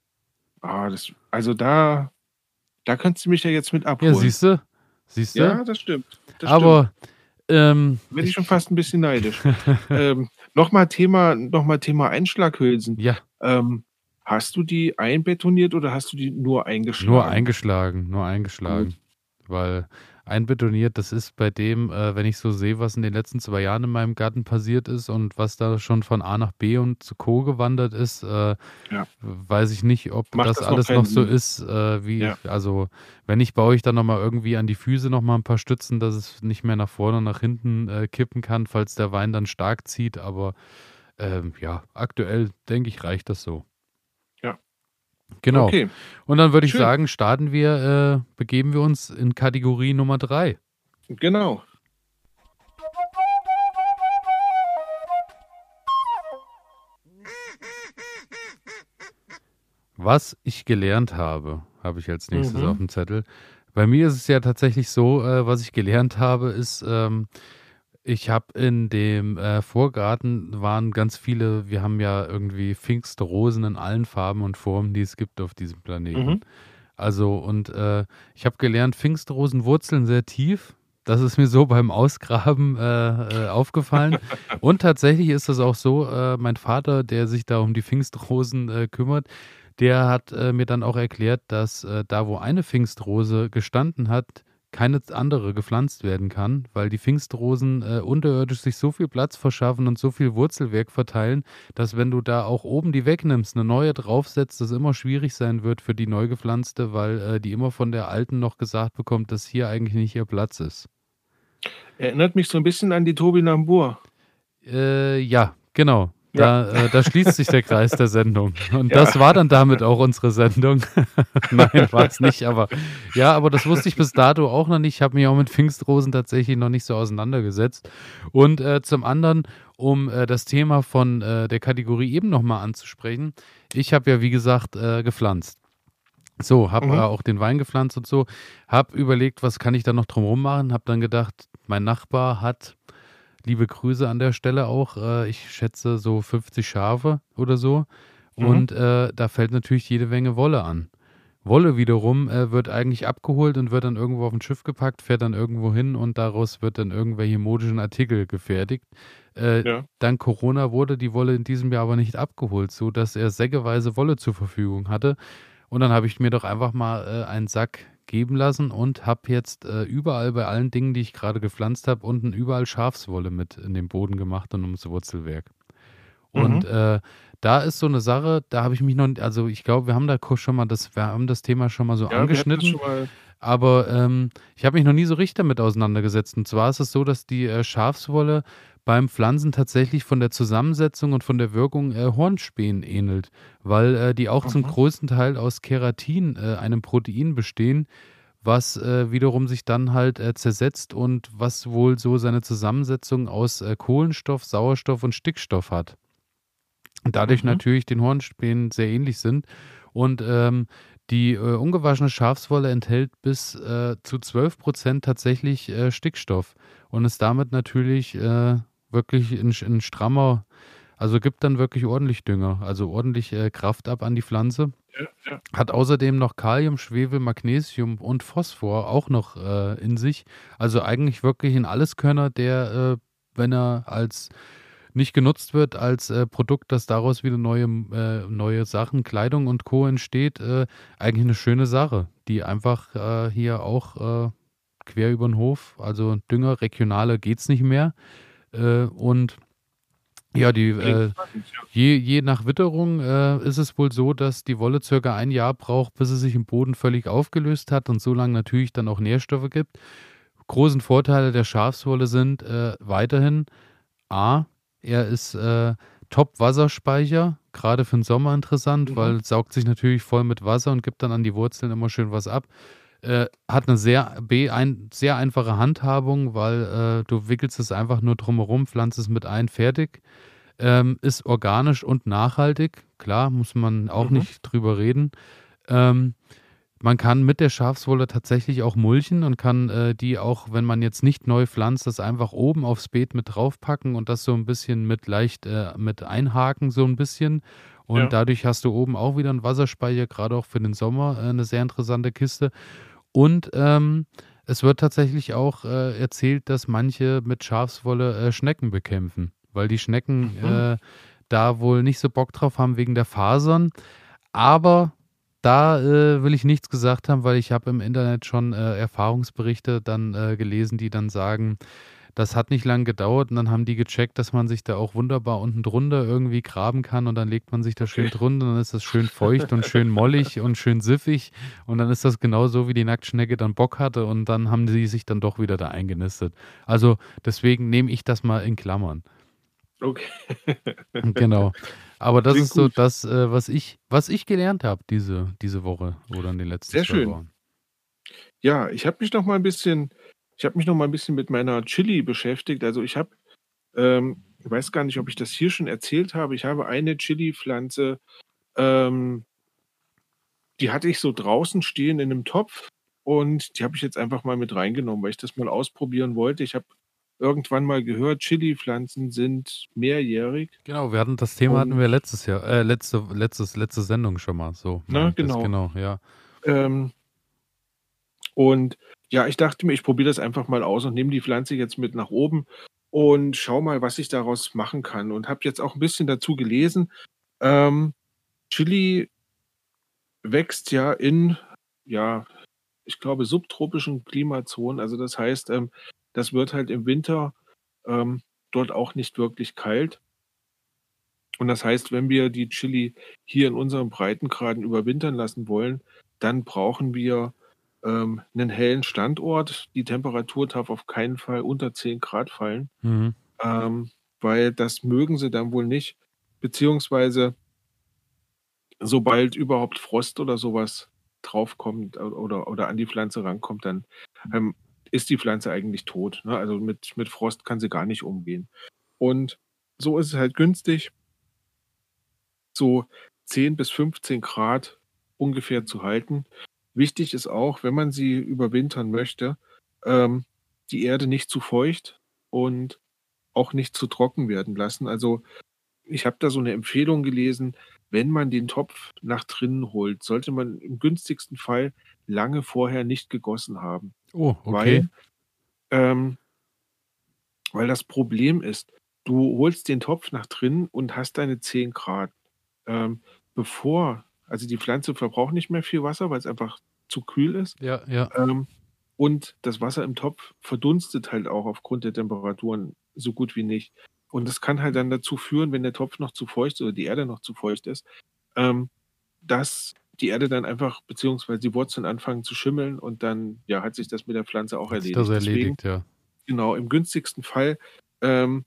Ah, das, also da, da könntest du mich ja jetzt mit abholen. Ja, siehst du? Siehst du? Ja, das stimmt. Das Aber stimmt. Ähm, Bin ich schon fast ein bisschen neidisch. (laughs) ähm, Nochmal Thema, noch Thema Einschlaghülsen. Ja. Ähm, hast du die einbetoniert oder hast du die nur eingeschlagen? Nur eingeschlagen, nur eingeschlagen. Gut. Weil einbetoniert. Das ist bei dem, äh, wenn ich so sehe, was in den letzten zwei Jahren in meinem Garten passiert ist und was da schon von A nach B und zu Co. gewandert ist, äh, ja. weiß ich nicht, ob das, das, alles noch, so ist, äh, wie, ja. also wenn nicht, baue ich dann nochmal irgendwie an die Füße nochmal ein paar Stützen, dass es nicht mehr nach vorne und nach hinten äh, kippen kann, falls der Wein dann stark zieht, aber ähm, ja, aktuell denke ich, reicht das so. Genau. Okay. Und dann würde ich Schön. sagen, starten wir, äh, begeben wir uns in Kategorie Nummer drei. Genau. Was ich gelernt habe, habe ich als nächstes mhm. auf dem Zettel. Bei mir ist es ja tatsächlich so, äh, was ich gelernt habe, ist, ähm, ich habe in dem äh, Vorgarten waren ganz viele, wir haben ja irgendwie Pfingstrosen in allen Farben und Formen, die es gibt auf diesem Planeten. Mhm. Also, und äh, ich habe gelernt, Pfingstrosen wurzeln sehr tief. Das ist mir so (laughs) beim Ausgraben äh, äh aufgefallen. (laughs) und tatsächlich ist das auch so, äh, mein Vater, der sich da um die Pfingstrosen äh, kümmert, der hat mir dann auch erklärt, dass da, wo eine Pfingstrose gestanden hat, keine andere gepflanzt werden kann, weil die Pfingstrosen äh, unterirdisch sich so viel Platz verschaffen und so viel Wurzelwerk verteilen, dass wenn du da auch oben die wegnimmst, eine neue draufsetzt, das immer schwierig sein wird für die neu gepflanzte, weil äh, die immer von der alten noch gesagt bekommt, dass hier eigentlich nicht ihr Platz ist. Erinnert mich so ein bisschen an die Tobi Nambur. Äh, ja, genau. Da, ja. äh, da schließt sich der Kreis der Sendung. Und ja. das war dann damit auch unsere Sendung. (laughs) Nein, war es nicht, aber ja, aber das wusste ich bis dato auch noch nicht. Ich habe mich auch mit Pfingstrosen tatsächlich noch nicht so auseinandergesetzt. Und äh, zum anderen, um äh, das Thema von äh, der Kategorie eben nochmal anzusprechen, ich habe ja, wie gesagt, äh, gepflanzt. So, habe mhm. auch den Wein gepflanzt und so, habe überlegt, was kann ich da noch drumherum machen, habe dann gedacht, mein Nachbar hat Liebe Grüße an der Stelle auch. Äh, ich schätze so 50 Schafe oder so. Mhm. Und äh, da fällt natürlich jede Menge Wolle an. Wolle wiederum äh, wird eigentlich abgeholt und wird dann irgendwo auf ein Schiff gepackt, fährt dann irgendwo hin und daraus wird dann irgendwelche modischen Artikel gefertigt. Äh, ja. Dank Corona wurde die Wolle in diesem Jahr aber nicht abgeholt, sodass er säckeweise Wolle zur Verfügung hatte. Und dann habe ich mir doch einfach mal äh, einen Sack geben lassen und habe jetzt äh, überall bei allen Dingen, die ich gerade gepflanzt habe, unten überall Schafswolle mit in den Boden gemacht und ums Wurzelwerk. Und mhm. äh, da ist so eine Sache, da habe ich mich noch, also ich glaube, wir haben da schon mal das, wir haben das Thema schon mal so ja, angeschnitten. Aber ähm, ich habe mich noch nie so richtig damit auseinandergesetzt. Und zwar ist es so, dass die äh, Schafswolle beim Pflanzen tatsächlich von der Zusammensetzung und von der Wirkung äh, Hornspänen ähnelt, weil äh, die auch Aha. zum größten Teil aus Keratin, äh, einem Protein, bestehen, was äh, wiederum sich dann halt äh, zersetzt und was wohl so seine Zusammensetzung aus äh, Kohlenstoff, Sauerstoff und Stickstoff hat. Und dadurch Aha. natürlich den Hornspänen sehr ähnlich sind. Und ähm, die äh, ungewaschene Schafswolle enthält bis äh, zu 12 Prozent tatsächlich äh, Stickstoff und ist damit natürlich äh, wirklich ein, ein strammer, also gibt dann wirklich ordentlich Dünger, also ordentlich äh, Kraft ab an die Pflanze. Ja, ja. Hat außerdem noch Kalium, Schwefel, Magnesium und Phosphor auch noch äh, in sich. Also eigentlich wirklich ein Alleskönner, der, wenn er als nicht genutzt wird als äh, Produkt, dass daraus wieder neue, äh, neue Sachen, Kleidung und Co. entsteht, äh, eigentlich eine schöne Sache, die einfach äh, hier auch äh, quer über den Hof, also Dünger, regionale geht es nicht mehr, äh, und ja, die, äh, je, je nach Witterung äh, ist es wohl so, dass die Wolle circa ein Jahr braucht, bis sie sich im Boden völlig aufgelöst hat und so lange natürlich dann auch Nährstoffe gibt. Großen Vorteile der Schafswolle sind äh, weiterhin A, er ist äh, Top-Wasserspeicher, gerade für den Sommer interessant, mhm. weil saugt sich natürlich voll mit Wasser und gibt dann an die Wurzeln immer schön was ab. Äh, hat eine sehr, B, ein, sehr einfache Handhabung, weil äh, du wickelst es einfach nur drumherum, pflanzt es mit ein, fertig. Ähm, ist organisch und nachhaltig. Klar, muss man auch mhm. nicht drüber reden. Ähm, man kann mit der Schafswolle tatsächlich auch mulchen und kann äh, die auch, wenn man jetzt nicht neu pflanzt, das einfach oben aufs Beet mit draufpacken und das so ein bisschen mit leicht äh, mit einhaken, so ein bisschen. Und ja. dadurch hast du oben auch wieder einen Wasserspeicher, gerade auch für den Sommer, äh, eine sehr interessante Kiste. Und ähm, es wird tatsächlich auch äh, erzählt, dass manche mit Schafswolle äh, Schnecken bekämpfen, weil die Schnecken mhm. Äh, da wohl nicht so Bock drauf haben wegen der Fasern. Aber da äh, will ich nichts gesagt haben, weil ich habe im Internet schon äh, Erfahrungsberichte dann äh, gelesen, die dann sagen, das hat nicht lange gedauert und dann haben die gecheckt, dass man sich da auch wunderbar unten drunter irgendwie graben kann und dann legt man sich da schön drunter und dann ist das schön feucht und schön mollig und schön siffig und dann ist das genau so, wie die Nacktschnecke dann Bock hatte und dann haben sie sich dann doch wieder da eingenistet. Also deswegen nehme ich das mal in Klammern. Okay. genau. Aber das Klingt ist so gut. das, äh, was ich, was ich gelernt habe diese, diese Woche oder in den letzten Sehr schön. Wochen. Ja, ich habe mich noch mal ein bisschen ich habe mich noch mal ein bisschen mit meiner Chili beschäftigt. Also, ich habe ähm, ich weiß gar nicht, ob ich das hier schon erzählt habe. Ich habe eine Chili-Pflanze, ähm die hatte ich so draußen stehen in einem Topf und die habe ich jetzt einfach mal mit reingenommen, weil ich das mal ausprobieren wollte. Ich habe irgendwann mal gehört, Chili-Pflanzen sind mehrjährig. Genau, wir hatten das Thema hatten wir letztes Jahr, äh, letzte, letztes, letzte Sendung schon mal so. Na, genau. Das, genau, ja. Ähm, und ja, ich dachte mir, ich probiere das einfach mal aus und nehme die Pflanze jetzt mit nach oben und schau mal, was ich daraus machen kann. Und habe jetzt auch ein bisschen dazu gelesen. Ähm, Chili wächst ja in, ja, ich glaube, subtropischen Klimazonen. Also das heißt, ähm, das wird halt im Winter ähm, dort auch nicht wirklich kalt. Und das heißt, wenn wir die Chili hier in unserem Breitengraden überwintern lassen wollen, dann brauchen wir ähm, einen hellen Standort. Die Temperatur darf auf keinen Fall unter 10 Grad fallen, Mhm. ähm, weil das mögen sie dann wohl nicht. Beziehungsweise sobald überhaupt Frost oder sowas draufkommt oder, oder an die Pflanze rankommt, dann ähm, ist die Pflanze eigentlich tot. Ne? Also mit, mit Frost kann sie gar nicht umgehen. Und so ist es halt günstig, so 10 bis 15 Grad ungefähr zu halten. Wichtig ist auch, wenn man sie überwintern möchte, ähm, die Erde nicht zu feucht und auch nicht zu trocken werden lassen. Also ich habe da so eine Empfehlung gelesen, wenn man den Topf nach drinnen holt, sollte man im günstigsten Fall lange vorher nicht gegossen haben. Oh, okay. Weil, ähm, weil das Problem ist, du holst den Topf nach drinnen und hast deine 10 Grad. Ähm, bevor, also die Pflanze verbraucht nicht mehr viel Wasser, weil es einfach zu kühl ist. Ja, ja. Ähm, und das Wasser im Topf verdunstet halt auch aufgrund der Temperaturen so gut wie nicht. Und das kann halt dann dazu führen, wenn der Topf noch zu feucht ist oder die Erde noch zu feucht ist, ähm, dass die Erde dann einfach, beziehungsweise die Wurzeln anfangen zu schimmeln und dann ja, hat sich das mit der Pflanze auch Hat erledigt. das Deswegen, erledigt, ja. genau, im günstigsten Fall ähm,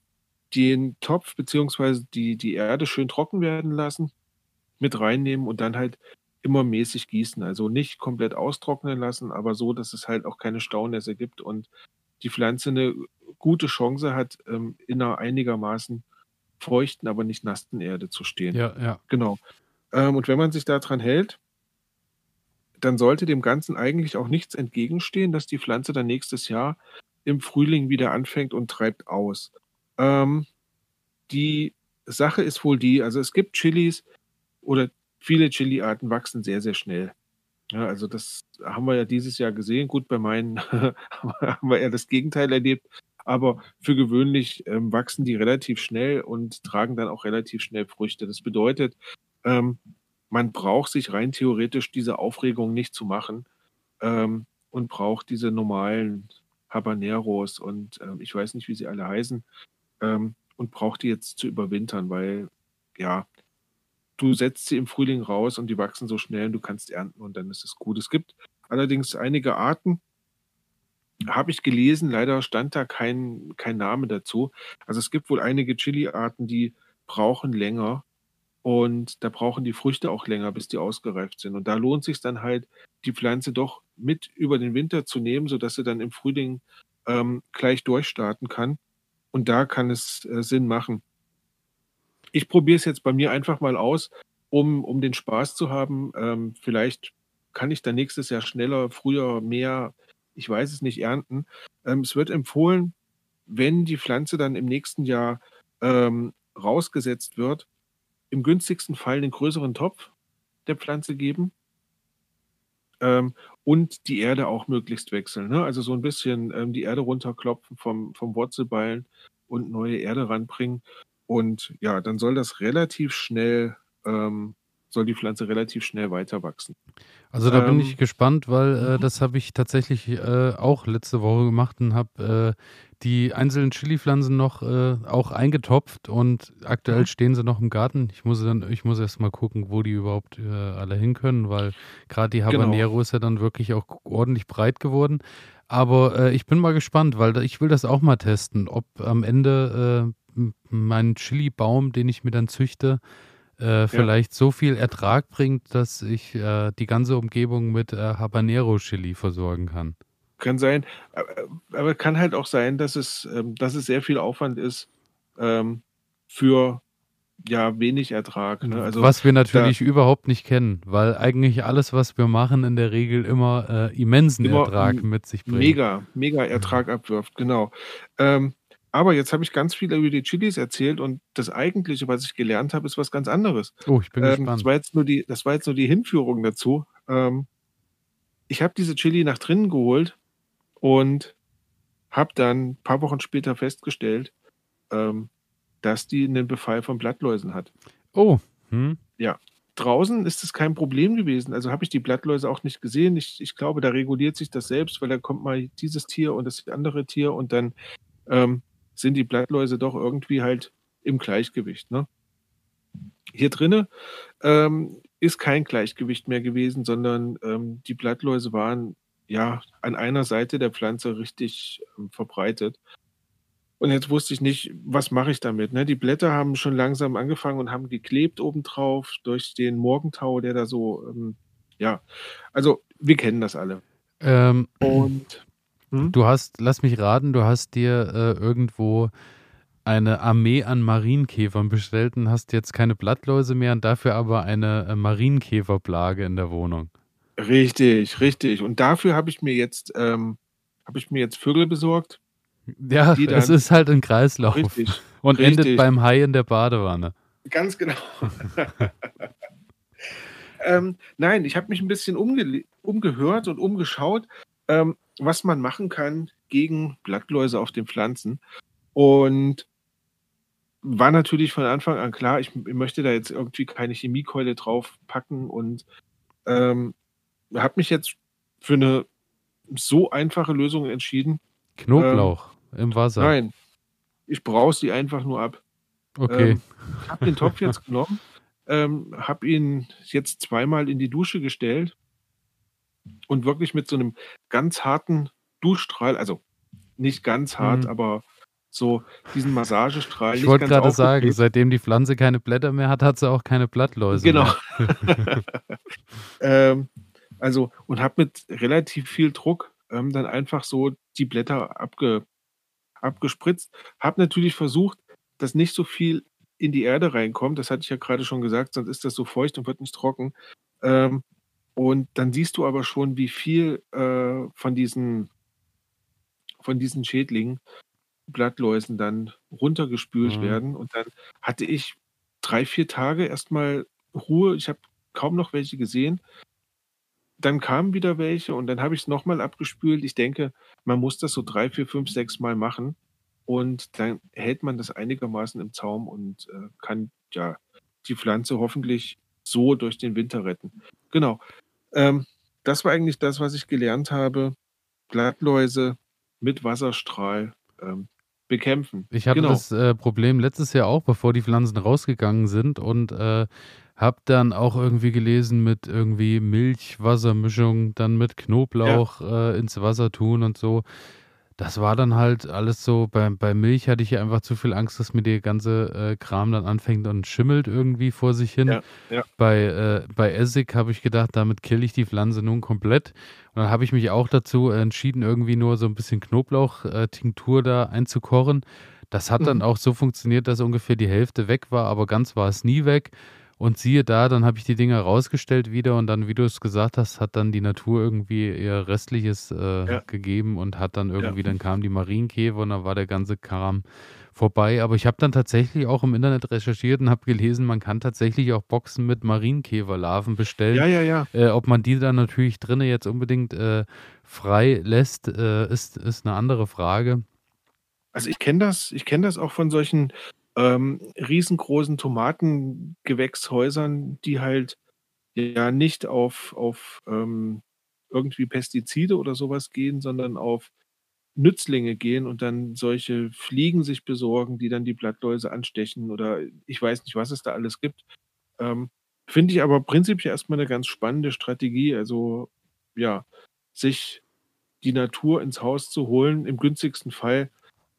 den Topf beziehungsweise die, die Erde schön trocken werden lassen, mit reinnehmen und dann halt immer mäßig gießen. Also nicht komplett austrocknen lassen, aber so, dass es halt auch keine Staunässe gibt und die Pflanze eine gute Chance hat, ähm, in einer einigermaßen feuchten, aber nicht nassen Erde zu stehen. Ja, ja. Genau. Ähm, und wenn man sich daran hält, dann sollte dem Ganzen eigentlich auch nichts entgegenstehen, dass die Pflanze dann nächstes Jahr im Frühling wieder anfängt und treibt aus. Ähm, die Sache ist wohl die, also es gibt Chilis oder viele Chili-Arten wachsen sehr, sehr schnell. Ja, also das haben wir ja dieses Jahr gesehen. Gut, bei meinen (laughs) haben wir eher das Gegenteil erlebt. Aber für gewöhnlich ähm, wachsen die relativ schnell und tragen dann auch relativ schnell Früchte. Das bedeutet, ähm, man braucht sich rein theoretisch diese Aufregung nicht zu machen ähm, und braucht diese normalen Habaneros und ähm, ich weiß nicht, wie sie alle heißen, ähm, und braucht die jetzt zu überwintern, weil ja, du setzt sie im Frühling raus und die wachsen so schnell und du kannst ernten und dann ist es gut. Es gibt allerdings einige Arten, habe ich gelesen, leider stand da kein, kein Name dazu. Also es gibt wohl einige Chili-Arten, die brauchen länger und da brauchen die Früchte auch länger, bis die ausgereift sind. Und da lohnt sich dann halt, die Pflanze doch mit über den Winter zu nehmen, sodass sie dann im Frühling ähm, gleich durchstarten kann. Und da kann es äh, Sinn machen. Ich probiere es jetzt bei mir einfach mal aus, um, um den Spaß zu haben. Ähm, vielleicht kann ich dann nächstes Jahr schneller, früher, mehr, ich weiß es nicht, ernten. Ähm, es wird empfohlen, wenn die Pflanze dann im nächsten Jahr ähm, rausgesetzt wird, im günstigsten Fall einen größeren Topf der Pflanze geben ähm, und die Erde auch möglichst wechseln. Ne? Also so ein bisschen ähm, die Erde runterklopfen vom, vom Wurzelballen und neue Erde ranbringen. Und ja, dann soll das relativ schnell, ähm, soll die Pflanze relativ schnell weiter wachsen. Also da bin Ähm, ich gespannt, weil äh, mhm. das habe ich tatsächlich äh, auch letzte Woche gemacht und habe äh, die einzelnen Chili-Pflanzen noch äh, auch eingetopft und aktuell Mhm. stehen sie noch im Garten. Ich muss dann, ich muss erst mal gucken, wo die überhaupt äh, alle hin können, weil gerade die Genau. Habanero ist ja dann wirklich auch ordentlich breit geworden. Aber äh, ich bin mal gespannt, weil da, ich will das auch mal testen, ob am Ende äh, mein Chili-Baum, den ich mir dann züchte, äh, vielleicht so viel Ertrag bringt, dass ich äh, die ganze Umgebung mit äh, Habanero-Chili versorgen kann. Kann sein. Aber, kann halt auch sein, dass es, ähm, dass es sehr viel Aufwand ist ähm, für ja wenig Ertrag. Ne? Also was wir da natürlich überhaupt nicht kennen, weil eigentlich alles, was wir machen, in der Regel immer äh, immensen immer Ertrag mit sich bringt. mega, mega Ertrag abwirft, genau. Ähm, aber jetzt habe ich ganz viel über die Chilis erzählt und das Eigentliche, was ich gelernt habe, ist was ganz anderes. Oh, ich bin Ähm, das gespannt. war jetzt nur die, das war jetzt nur die Hinführung dazu. Ähm, ich habe diese Chili nach drinnen geholt und habe dann ein paar Wochen später festgestellt, ähm, dass die einen Befall von Blattläusen hat. Oh, hm? Ja, draußen ist es kein Problem gewesen. Also habe ich die Blattläuse auch nicht gesehen. Ich, ich glaube, da reguliert sich das selbst, weil da kommt mal dieses Tier und das andere Tier und dann ähm, sind die Blattläuse doch irgendwie halt im Gleichgewicht. Ne? Hier drinne ähm, ist kein Gleichgewicht mehr gewesen, sondern ähm, die Blattläuse waren ja, an einer Seite der Pflanze richtig ähm, verbreitet. Und jetzt wusste ich nicht, was mache ich damit. Ne? Die Blätter haben schon langsam angefangen und haben geklebt obendrauf durch den Morgentau, der da so, ähm, ja, also wir kennen das alle. Ähm, und hm? du hast, lass mich raten, du hast dir äh, irgendwo eine Armee an Marienkäfern bestellt und hast jetzt keine Blattläuse mehr und dafür aber eine äh, Marienkäferplage in der Wohnung. Richtig, richtig. Und dafür habe ich mir jetzt, ähm, habe ich mir jetzt Vögel besorgt. Ja, es ist halt ein Kreislauf. Richtig. (laughs) Und richtig. endet beim Hai in der Badewanne. Ganz genau. (laughs) (laughs) ähm, nein, ich habe mich ein bisschen umge umgehört und umgeschaut, ähm, was man machen kann gegen Blattläuse auf den Pflanzen. Und war natürlich von Anfang an klar, ich, ich möchte da jetzt irgendwie keine Chemiekeule drauf packen und ähm, habe mich jetzt für eine so einfache Lösung entschieden. Knoblauch ähm, im Wasser. Nein, ich brauche sie einfach nur ab. Okay. Ähm, ich habe den Topf jetzt genommen, ähm, habe ihn jetzt zweimal in die Dusche gestellt und wirklich mit so einem ganz harten Duschstrahl, also nicht ganz hart, mhm. aber so diesen Massagestrahl. Ich wollte gerade sagen, seitdem die Pflanze keine Blätter mehr hat, hat sie auch keine Blattläuse genau. (laughs) ähm, also, und habe mit relativ viel Druck ähm, dann einfach so die Blätter abge, abgespritzt. Habe natürlich versucht, dass nicht so viel in die Erde reinkommt. Das hatte ich ja gerade schon gesagt, sonst ist das so feucht und wird nicht trocken. Ähm, und dann siehst du aber schon, wie viel äh, von diesen von diesen Schädlingen Blattläusen dann runtergespült mhm. werden. Und dann hatte ich drei, vier Tage erstmal Ruhe. Ich habe kaum noch welche gesehen. Dann kamen wieder welche und dann habe ich es nochmal abgespült. Ich denke, man muss das so drei, vier, fünf, sechs Mal machen. Und dann hält man das einigermaßen im Zaum und äh, kann ja die Pflanze hoffentlich so durch den Winter retten. Genau. Ähm, das war eigentlich das, was ich gelernt habe. Blattläuse mit Wasserstrahl ähm, bekämpfen. Ich hatte genau. das äh, Problem letztes Jahr auch, bevor die Pflanzen rausgegangen sind und äh, habe dann auch irgendwie gelesen mit irgendwie Milch-Wassermischung, dann mit Knoblauch ja. äh, ins Wasser tun und so. Das war dann halt alles so, bei, bei Milch hatte ich einfach zu viel Angst, dass mir der ganze äh, Kram dann anfängt und schimmelt irgendwie vor sich hin. Ja, ja. Bei, äh, bei Essig habe ich gedacht, damit kill ich die Pflanze nun komplett. Und dann habe ich mich auch dazu entschieden, irgendwie nur so ein bisschen Knoblauch-Tinktur da einzukochen. Das hat dann mhm. auch so funktioniert, dass ungefähr die Hälfte weg war, aber ganz war es nie weg. Und siehe da, dann habe ich die Dinger rausgestellt wieder und dann, wie du es gesagt hast, hat dann die Natur irgendwie ihr Restliches äh, ja. gegeben und hat dann irgendwie, ja. dann kamen die Marienkäfer und dann war der ganze Kram vorbei. Aber ich habe dann tatsächlich auch im Internet recherchiert und habe gelesen, man kann tatsächlich auch Boxen mit Marienkäferlarven bestellen. Ja, ja, ja. Äh, ob man die dann natürlich drinnen jetzt unbedingt äh, frei lässt, äh, ist, ist eine andere Frage. Also ich kenne das, ich kenne das auch von solchen ähm, riesengroßen Tomatengewächshäusern, die halt ja nicht auf, auf ähm, irgendwie Pestizide oder sowas gehen, sondern auf Nützlinge gehen und dann solche Fliegen sich besorgen, die dann die Blattläuse anstechen oder ich weiß nicht, was es da alles gibt. Ähm, Finde ich aber prinzipiell erstmal eine ganz spannende Strategie. Also ja, sich die Natur ins Haus zu holen. Im günstigsten Fall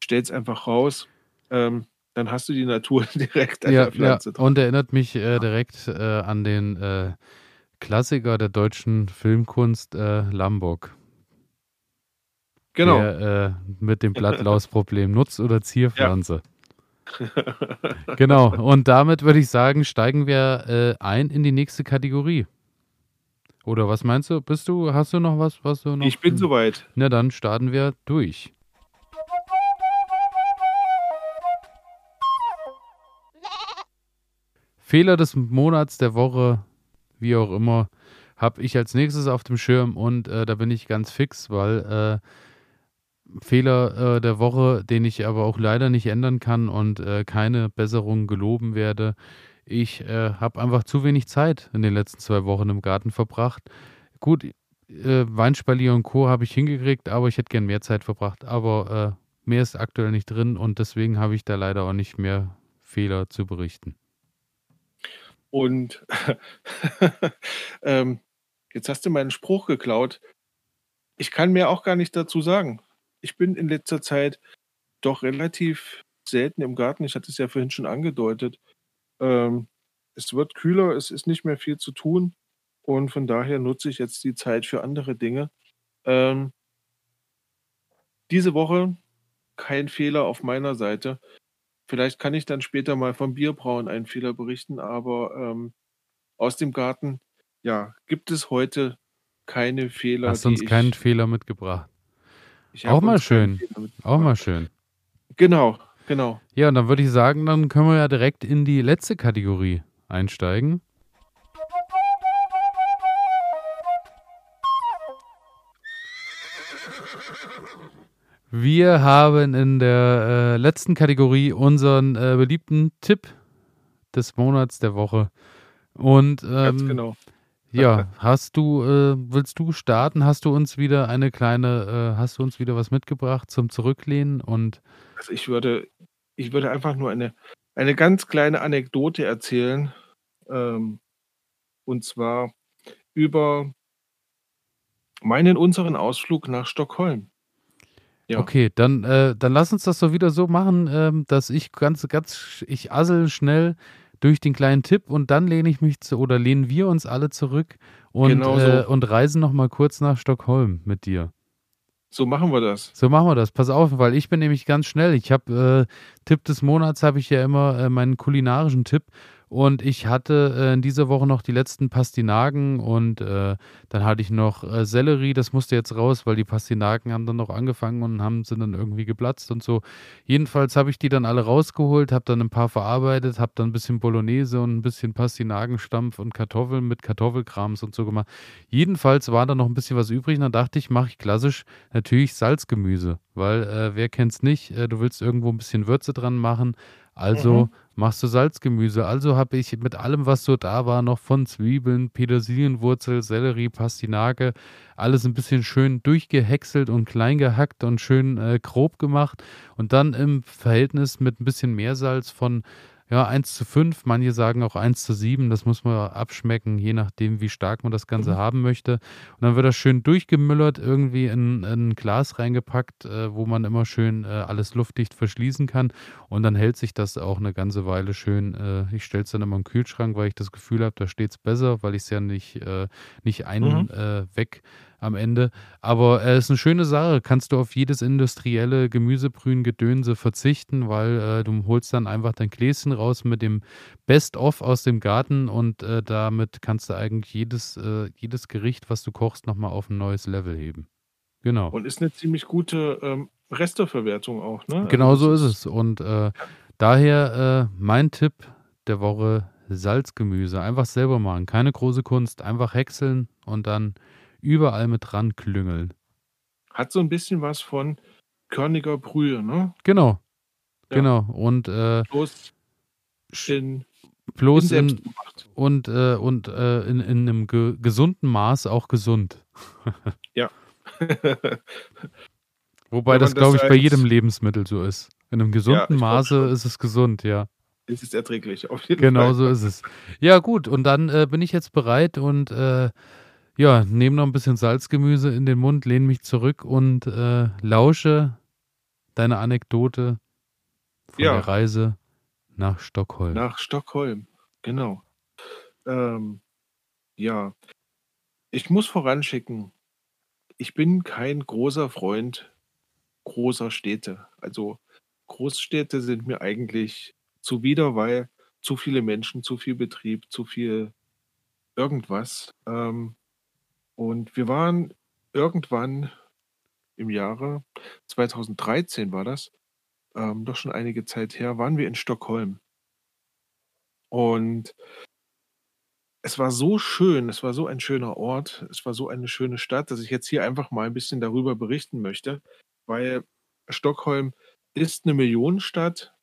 stellt es einfach raus. Ähm, dann hast du die Natur (laughs) direkt an ja, der Pflanze. Ja. Und erinnert mich äh, direkt äh, an den äh, Klassiker der deutschen Filmkunst, äh, Lamborg. Genau. Der, äh, mit dem Blattlausproblem, (laughs) Nutz- oder Zierpflanze. Ja. (laughs) genau, und damit würde ich sagen, steigen wir äh, ein in die nächste Kategorie. Oder was meinst du? Bist du, hast du noch was, was du noch? Ich bin soweit. Na dann starten wir durch. Fehler des Monats, der Woche, wie auch immer, habe ich als nächstes auf dem Schirm und äh, da bin ich ganz fix, weil äh, Fehler äh, der Woche, den ich aber auch leider nicht ändern kann und äh, keine Besserung geloben werde. Ich äh, habe einfach zu wenig Zeit in den letzten zwei Wochen im Garten verbracht. Gut, äh, Weinspalier und Co. habe ich hingekriegt, aber ich hätte gern mehr Zeit verbracht. Aber mehr ist aktuell nicht drin und deswegen habe ich da leider auch nicht mehr Fehler zu berichten. Und (laughs) ähm, jetzt hast du meinen Spruch geklaut. ich kann mir auch gar nicht dazu sagen. Ich bin in letzter Zeit doch relativ selten im Garten. Ich hatte es ja vorhin schon angedeutet. Ähm, es wird kühler, es ist nicht mehr viel zu tun und von daher nutze ich jetzt die Zeit für andere Dinge. Ähm, diese Woche kein Fehler auf meiner Seite. Vielleicht kann ich dann später mal vom Bierbrauen einen Fehler berichten, aber ähm, aus dem Garten, ja, gibt es heute keine Fehler. Hast uns keinen ich, Fehler mitgebracht. Auch mal schön. Auch mal schön. Genau, genau. Ja, und dann würde ich sagen, dann können wir ja direkt in die letzte Kategorie einsteigen. Wir haben in der äh, letzten Kategorie unseren äh, beliebten Tipp des Monats der Woche. Und Ganz ähm, genau. ja, hast du, äh, willst du starten? Hast du uns wieder eine kleine, äh, hast du uns wieder was mitgebracht zum Zurücklehnen? Und Also ich würde, ich würde einfach nur eine, eine ganz kleine Anekdote erzählen. Ähm, und zwar über meinen unseren Ausflug nach Stockholm. Ja. Okay, dann, äh, dann lass uns das doch wieder so machen, ähm, dass ich ganz, ganz, ich assel schnell durch den kleinen Tipp und dann lehne ich mich zu, oder lehnen wir uns alle zurück und, Genau so. äh, und reisen nochmal kurz nach Stockholm mit dir. So machen wir das. So machen wir das. Pass auf, weil ich bin nämlich ganz schnell. Ich habe äh, Tipp des Monats habe ich ja immer äh, meinen kulinarischen Tipp und ich hatte äh, in dieser Woche noch die letzten Pastinaken und äh, dann hatte ich noch äh, Sellerie. Das musste jetzt raus, weil die Pastinaken haben dann noch angefangen und haben sind dann irgendwie geplatzt und so. Jedenfalls habe ich die dann alle rausgeholt, habe dann ein paar verarbeitet, habe dann ein bisschen Bolognese und ein bisschen Pastinakenstampf und Kartoffeln mit Kartoffelkrams und so gemacht. Jedenfalls war da noch ein bisschen was übrig und dann dachte ich, mache ich klassisch natürlich Salzgemüse, weil äh, wer kennt's nicht, äh, du willst irgendwo ein bisschen Würze dran machen, also Mhm. machst du Salzgemüse. Also habe ich mit allem, was so da war, noch von Zwiebeln, Petersilienwurzel, Sellerie, Pastinake, alles ein bisschen schön durchgehäckselt und klein gehackt und schön äh, grob gemacht und dann im Verhältnis mit ein bisschen Meersalz von ja, 1 zu 5, manche sagen auch 1 zu 7, das muss man abschmecken, je nachdem, wie stark man das Ganze Mhm. haben möchte. Und dann wird das schön durchgemüllert, irgendwie in, in ein Glas reingepackt, äh, wo man immer schön äh, alles luftdicht verschließen kann. Und dann hält sich das auch eine ganze Weile schön. Äh, ich stelle es dann immer im Kühlschrank, weil ich das Gefühl habe, da steht es besser, weil ich es ja nicht, äh, nicht ein Mhm. äh, weg am Ende. Aber es ist eine schöne Sache. Kannst du auf jedes industrielle Gemüsebrühen, Gedönse verzichten, weil äh, du holst dann einfach dein Gläschen raus mit dem Best-of aus dem Garten und äh, damit kannst du eigentlich jedes, äh, jedes Gericht, was du kochst, nochmal auf ein neues Level heben. Genau. Und ist eine ziemlich gute ähm, Resteverwertung auch, ne? Also Genau das so ist es. Und äh, daher äh, mein Tipp der Woche: Salzgemüse. Einfach selber machen. Keine große Kunst. Einfach häckseln und dann überall mit dran klüngeln. Hat so ein bisschen was von körniger Brühe, ne? Genau. Ja. Genau. Und äh, Bloß in, in bloß in, gemacht. und, äh, und äh, in, in einem ge gesunden Maß auch gesund. (laughs) Ja. (laughs) Wobei das, glaube ich, bei jedem Lebensmittel so ist. In einem gesunden glaub Maße ist es gesund, ja. es ist erträglich, auf jeden Genau Fall. so ist es. Ja, gut, und dann äh, bin ich jetzt bereit und äh, ja, nehme noch ein bisschen Salzgemüse in den Mund, lehne mich zurück und äh, lausche deine Anekdote von Ja. der Reise nach Stockholm. Nach Stockholm, genau. Ähm, ja, ich muss voranschicken, ich bin kein großer Freund großer Städte. Also Großstädte sind mir eigentlich zuwider, weil zu viele Menschen, zu viel Betrieb, zu viel irgendwas. Ähm, und wir waren irgendwann im Jahre 2013 war das, ähm, doch schon einige Zeit her, waren wir in Stockholm. Und es war so schön, es war so ein schöner Ort, es war so eine schöne Stadt, dass ich jetzt hier einfach mal ein bisschen darüber berichten möchte, weil Stockholm ist eine Millionenstadt.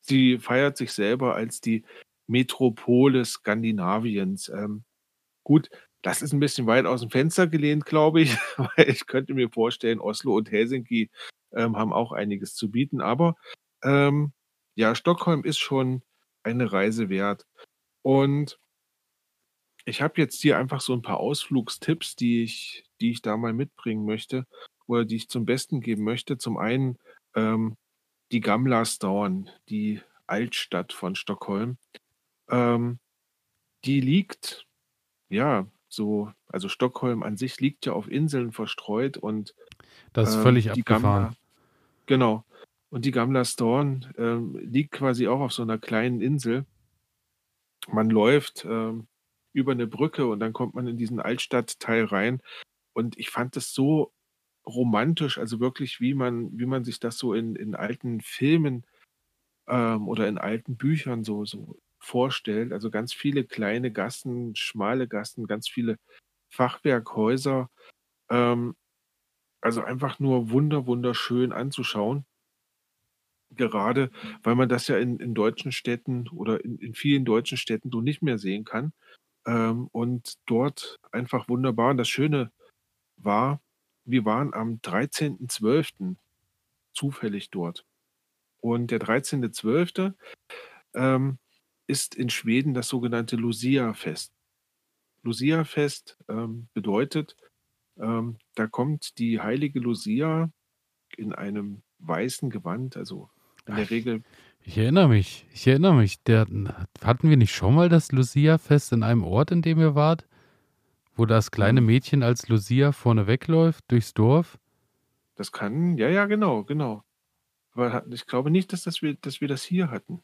Sie feiert sich selber als die Metropole Skandinaviens. Ähm, gut, das ist ein bisschen weit aus dem Fenster gelehnt, glaube ich, (laughs) weil ich könnte mir vorstellen, Oslo und Helsinki ähm, haben auch einiges zu bieten. Aber ähm, ja, Stockholm ist schon eine Reise wert. Und ich habe jetzt hier einfach so ein paar Ausflugstipps, die ich, die ich da mal mitbringen möchte oder die ich zum Besten geben möchte. Zum einen ähm, die Gamla Stan, die Altstadt von Stockholm. Ähm, die liegt, ja, so, also Stockholm an sich liegt ja auf Inseln verstreut und Das ist ähm, völlig die abgefahren. Gamla, genau. Und die Gamla Stan ähm, liegt quasi auch auf so einer kleinen Insel. Man läuft ähm, über eine Brücke und dann kommt man in diesen Altstadtteil rein. Und ich fand das so romantisch, also wirklich, wie man, wie man sich das so in, in alten Filmen ähm, oder in alten Büchern so, so vorstellt. Also ganz viele kleine Gassen, schmale Gassen, ganz viele Fachwerkhäuser. Ähm, also einfach nur wunder, wunderschön anzuschauen. Gerade weil man das ja in, in deutschen Städten oder in, in vielen deutschen Städten so nicht mehr sehen kann. Ähm, und dort einfach wunderbar. Und das Schöne war, wir waren am 13.12. zufällig dort. Und der 13.12. Ähm, ist in Schweden das sogenannte Lucia-Fest. Lucia-Fest ähm, bedeutet, ähm, da kommt die heilige Lucia in einem weißen Gewand, also in der Ach, Regel, Ich erinnere mich, ich erinnere mich. Der, hatten wir nicht schon mal das Lucia-Fest in einem Ort, in dem ihr wart? Wo das kleine hm, Mädchen als Lucia vorne wegläuft durchs Dorf? das kann, ja, ja, genau, genau. Aber ich glaube nicht, dass, das wir, dass wir das hier hatten.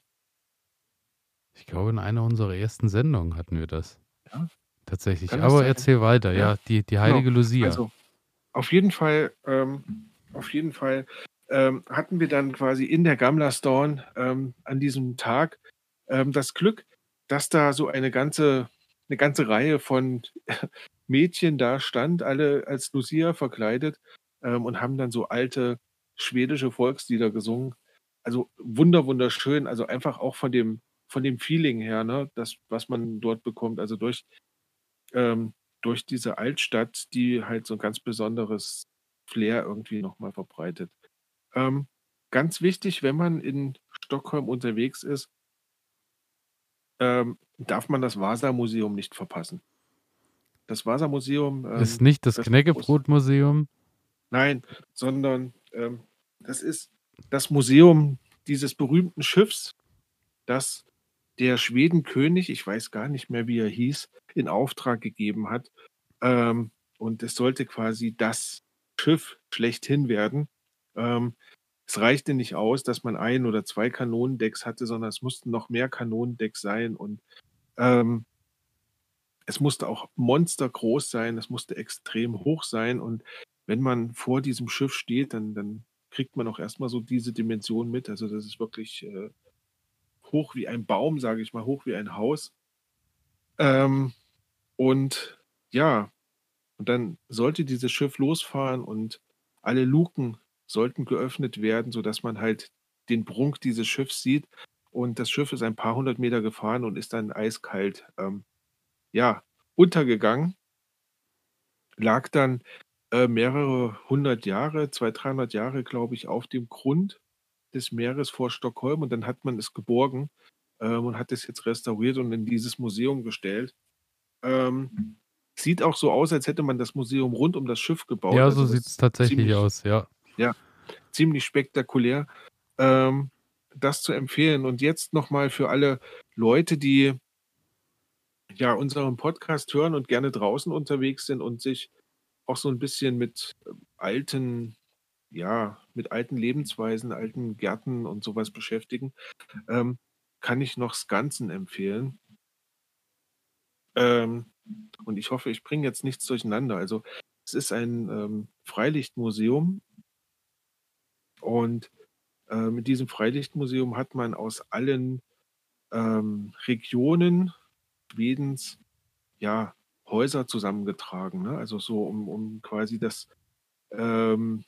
Ich glaube, in einer unserer ersten Sendungen hatten wir das. Ja, Tatsächlich. kann Aber erzähl weiter, Ja, ja. Die, die genau. heilige Lucia. Also auf jeden Fall, ähm, auf jeden Fall ähm, hatten wir dann quasi in der Gamla Stan ähm, an diesem Tag ähm, das Glück, dass da so eine ganze, eine ganze Reihe von (laughs) Mädchen da stand, alle als Lucia verkleidet ähm, und haben dann so alte schwedische Volkslieder gesungen. Also wunder, wunderschön, also einfach auch von dem, von dem Feeling her, ne, das, was man dort bekommt, also durch, ähm, durch diese Altstadt, die halt so ein ganz besonderes Flair irgendwie nochmal verbreitet. Ähm, ganz wichtig, wenn man in Stockholm unterwegs ist, ähm, darf man das Vasa-Museum nicht verpassen. Das Vasa-Museum, Ist ähm, nicht das das Knäckebrotmuseum? nein, sondern ähm, das ist das Museum dieses berühmten Schiffs, das der Schwedenkönig, ich weiß gar nicht mehr, wie er hieß, in Auftrag gegeben hat. Ähm, und es sollte quasi das Schiff schlechthin werden. Ähm, es reichte nicht aus, dass man ein oder zwei Kanonendecks hatte, sondern es mussten noch mehr Kanonendecks sein und ähm, es musste auch monstergroß sein, es musste extrem hoch sein und wenn man vor diesem Schiff steht, dann, dann kriegt man auch erstmal so diese Dimension mit. Also das ist wirklich äh, hoch wie ein Baum, sage ich mal, hoch wie ein Haus. Ähm, und ja, und dann sollte dieses Schiff losfahren und alle Luken sollten geöffnet werden, sodass man halt den Prunk dieses Schiffs sieht. Und das Schiff ist ein paar hundert Meter gefahren und ist dann eiskalt, ähm, ja, untergegangen, lag dann äh, mehrere hundert Jahre, zwei, dreihundert Jahre, glaube ich, auf dem Grund des Meeres vor Stockholm und dann hat man es geborgen ähm, und hat es jetzt restauriert und in dieses Museum gestellt. Ähm, sieht auch so aus, als hätte man das Museum rund um das Schiff gebaut. Ja, Also so das sieht es tatsächlich ziemlich, aus, ja. ja, ziemlich spektakulär, ähm, das zu empfehlen. Und jetzt nochmal für alle Leute, die ja unseren Podcast hören und gerne draußen unterwegs sind und sich auch so ein bisschen mit ähm, alten, ja, mit alten Lebensweisen, alten Gärten und sowas beschäftigen, ähm, kann ich noch Skansen empfehlen. Ähm, und ich hoffe, ich bringe jetzt nichts durcheinander. Also es ist ein ähm, Freilichtmuseum und äh, mit diesem Freilichtmuseum hat man aus allen ähm, Regionen Schwedens ja Häuser zusammengetragen. Ne? Also so, um, um quasi das ähm,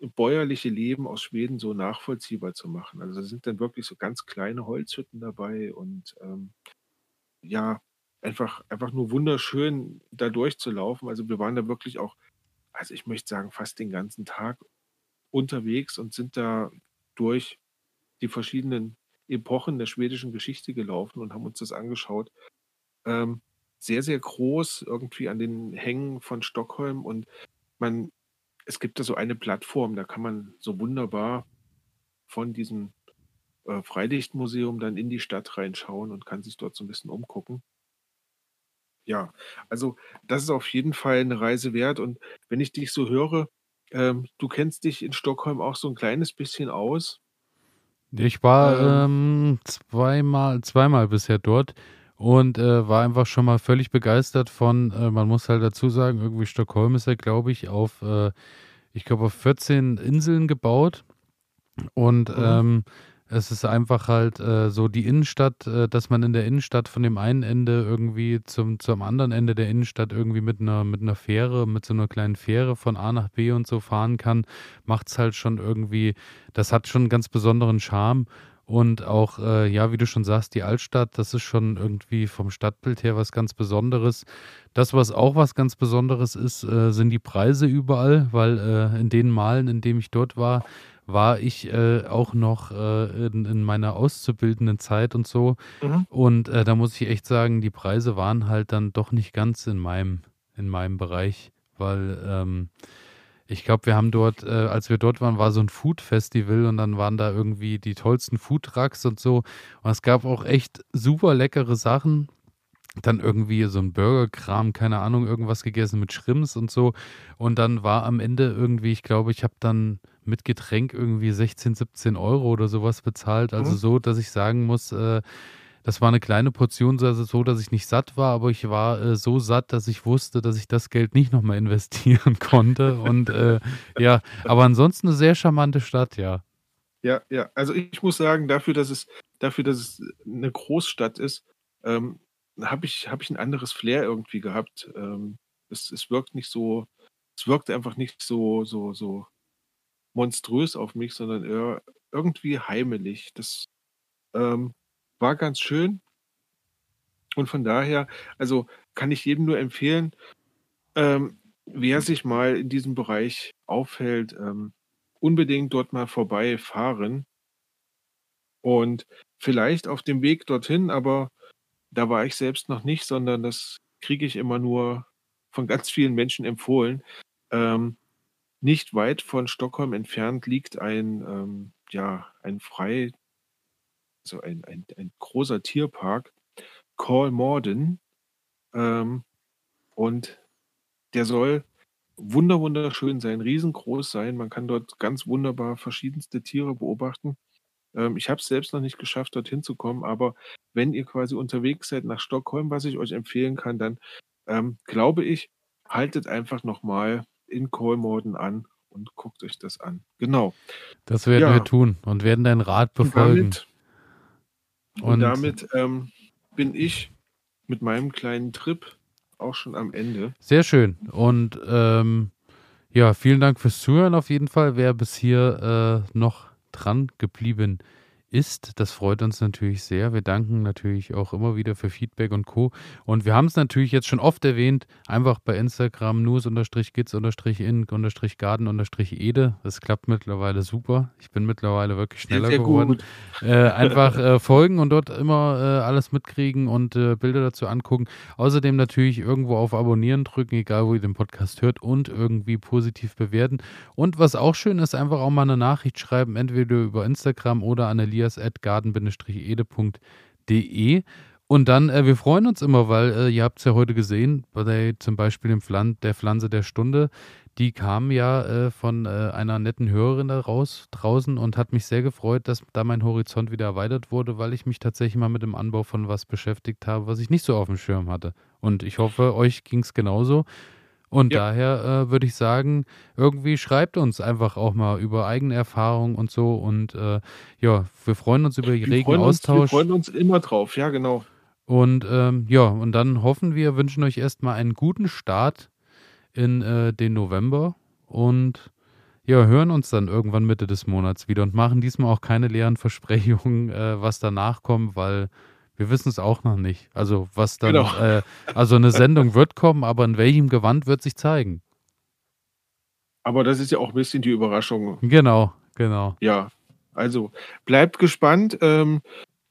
bäuerliche Leben aus Schweden so nachvollziehbar zu machen. Also da sind dann wirklich so ganz kleine Holzhütten dabei und ähm, ja, einfach, einfach nur wunderschön da durchzulaufen. Also wir waren da wirklich auch, also ich möchte sagen, fast den ganzen Tag unterwegs und sind da durch die verschiedenen Epochen der schwedischen Geschichte gelaufen und haben uns das angeschaut. Ähm, sehr, sehr groß irgendwie an den Hängen von Stockholm und man, es gibt da so eine Plattform, da kann man so wunderbar von diesem äh, Freilichtmuseum dann in die Stadt reinschauen und kann sich dort so ein bisschen umgucken. Ja, also das ist auf jeden Fall eine Reise wert. Und wenn ich dich so höre, ähm, du kennst dich in Stockholm auch so ein kleines bisschen aus. Ich war ähm, ähm, zweimal, zweimal bisher dort und äh, war einfach schon mal völlig begeistert von, äh, man muss halt dazu sagen, irgendwie Stockholm ist ja, glaube ich, auf, äh, ich glaube, auf 14 Inseln gebaut. Und mhm. ähm, es ist einfach halt äh, so die Innenstadt, äh, dass man in der Innenstadt von dem einen Ende irgendwie zum, zum anderen Ende der Innenstadt irgendwie mit einer, mit einer Fähre, mit so einer kleinen Fähre von A nach B und so fahren kann, macht es halt schon irgendwie, das hat schon einen ganz besonderen Charme. Und auch, äh, ja, wie du schon sagst, die Altstadt, das ist schon irgendwie vom Stadtbild her was ganz Besonderes. Das, was auch was ganz Besonderes ist, äh, sind die Preise überall, weil äh, in den Malen, in denen ich dort war, war ich äh, auch noch äh, in, in, meiner auszubildenden Zeit und so. Mhm. Und äh, da muss ich echt sagen, die Preise waren halt dann doch nicht ganz in meinem, in meinem Bereich, weil ähm, ich glaube, wir haben dort, äh, als wir dort waren, war so ein Food-Festival und dann waren da irgendwie die tollsten Food-Trucks und so. Und es gab auch echt super leckere Sachen dann irgendwie so ein Burgerkram, keine Ahnung, irgendwas gegessen mit Schrimps und so. Und dann war am Ende irgendwie, ich glaube, ich habe dann mit Getränk irgendwie 16, 17 Euro oder sowas bezahlt. Also mhm. so, dass ich sagen muss, äh, das war eine kleine Portion, also so, dass ich nicht satt war, aber ich war äh, so satt, dass ich wusste, dass ich das Geld nicht nochmal investieren (laughs) konnte. Und äh, ja, aber ansonsten eine sehr charmante Stadt, ja. Ja, ja. Also ich muss sagen, dafür, dass es, dafür, dass es eine Großstadt ist, ähm, habe ich, hab ich ein anderes Flair irgendwie gehabt. Ähm, es, es wirkt nicht so, es wirkt einfach nicht so, so, so monströs auf mich, sondern eher irgendwie heimelig. Das ähm, war ganz schön. Und von daher, also kann ich jedem nur empfehlen, ähm, wer sich mal in diesem Bereich aufhält, ähm, unbedingt dort mal vorbeifahren. Und vielleicht auf dem Weg dorthin, aber da war ich selbst noch nicht, sondern das kriege ich immer nur von (laughs) ganz vielen Menschen empfohlen. Ähm, nicht weit von Stockholm entfernt liegt ein, ähm, ja, ein frei, also ein, ein, ein großer Tierpark, Kolmården. Ähm, und der soll wunder wunderschön sein, riesengroß sein. Man kann dort ganz wunderbar verschiedenste Tiere beobachten. Ähm, ich habe es selbst noch nicht geschafft, dorthin zu kommen, aber wenn ihr quasi unterwegs seid nach Stockholm, was ich euch empfehlen kann, dann ähm, glaube ich, haltet einfach nochmal in Kolmorden an und guckt euch das an. Genau. Das werden ja. wir tun und werden deinen Rat befolgen. Damit, und, und damit ähm, bin ich mit meinem kleinen Trip auch schon am Ende. Sehr schön. Und ähm, ja, vielen Dank fürs Zuhören auf jeden Fall. Wer bis hier äh, noch dran geblieben ist ist. Das freut uns natürlich sehr. Wir danken natürlich auch immer wieder für Feedback und Co. Und wir haben es natürlich jetzt schon oft erwähnt, einfach bei Instagram news-gids-in-garden-ede. Das klappt mittlerweile super. Ich bin mittlerweile wirklich schneller sehr, sehr geworden. Äh, einfach äh, folgen und dort immer äh, alles mitkriegen und äh, Bilder dazu angucken. Außerdem natürlich irgendwo auf Abonnieren drücken, egal wo ihr den Podcast hört und irgendwie positiv bewerten. Und was auch schön ist, einfach auch mal eine Nachricht schreiben, entweder über Instagram oder an der elias.garden-ede.de. Und dann, äh, wir freuen uns immer, weil äh, ihr habt es ja heute gesehen, bei zum Beispiel dem Pflan der Pflanze der Stunde, die kam ja äh, von äh, einer netten Hörerin da raus, draußen und hat mich sehr gefreut, dass da mein Horizont wieder erweitert wurde, weil ich mich tatsächlich mal mit dem Anbau von was beschäftigt habe, was ich nicht so auf dem Schirm hatte. Und ich hoffe, euch ging es genauso. Und ja. daher äh, würde ich sagen, irgendwie schreibt uns einfach auch mal über eigene Erfahrungen und so. Und äh, ja, wir freuen uns über wir regen Austausch. wir freuen uns immer drauf, ja, genau. Und ähm, ja, und dann hoffen wir, wünschen euch erstmal einen guten Start in äh, den November und ja, hören uns dann irgendwann Mitte des Monats wieder und machen diesmal auch keine leeren Versprechungen, äh, was danach kommt, weil wir wissen es auch noch nicht. Also was dann, genau. äh, also eine Sendung wird kommen, aber in welchem Gewand wird sich zeigen. Aber das ist ja auch ein bisschen die Überraschung. Genau, genau. Ja, also bleibt gespannt. Ähm,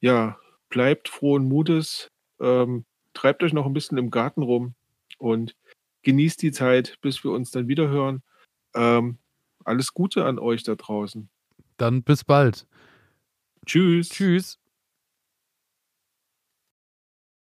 ja, bleibt frohen Mutes. Ähm, treibt euch noch ein bisschen im Garten rum und genießt die Zeit, bis wir uns dann wieder hören. Ähm, alles Gute an euch da draußen. Dann bis bald. Tschüss. Tschüss.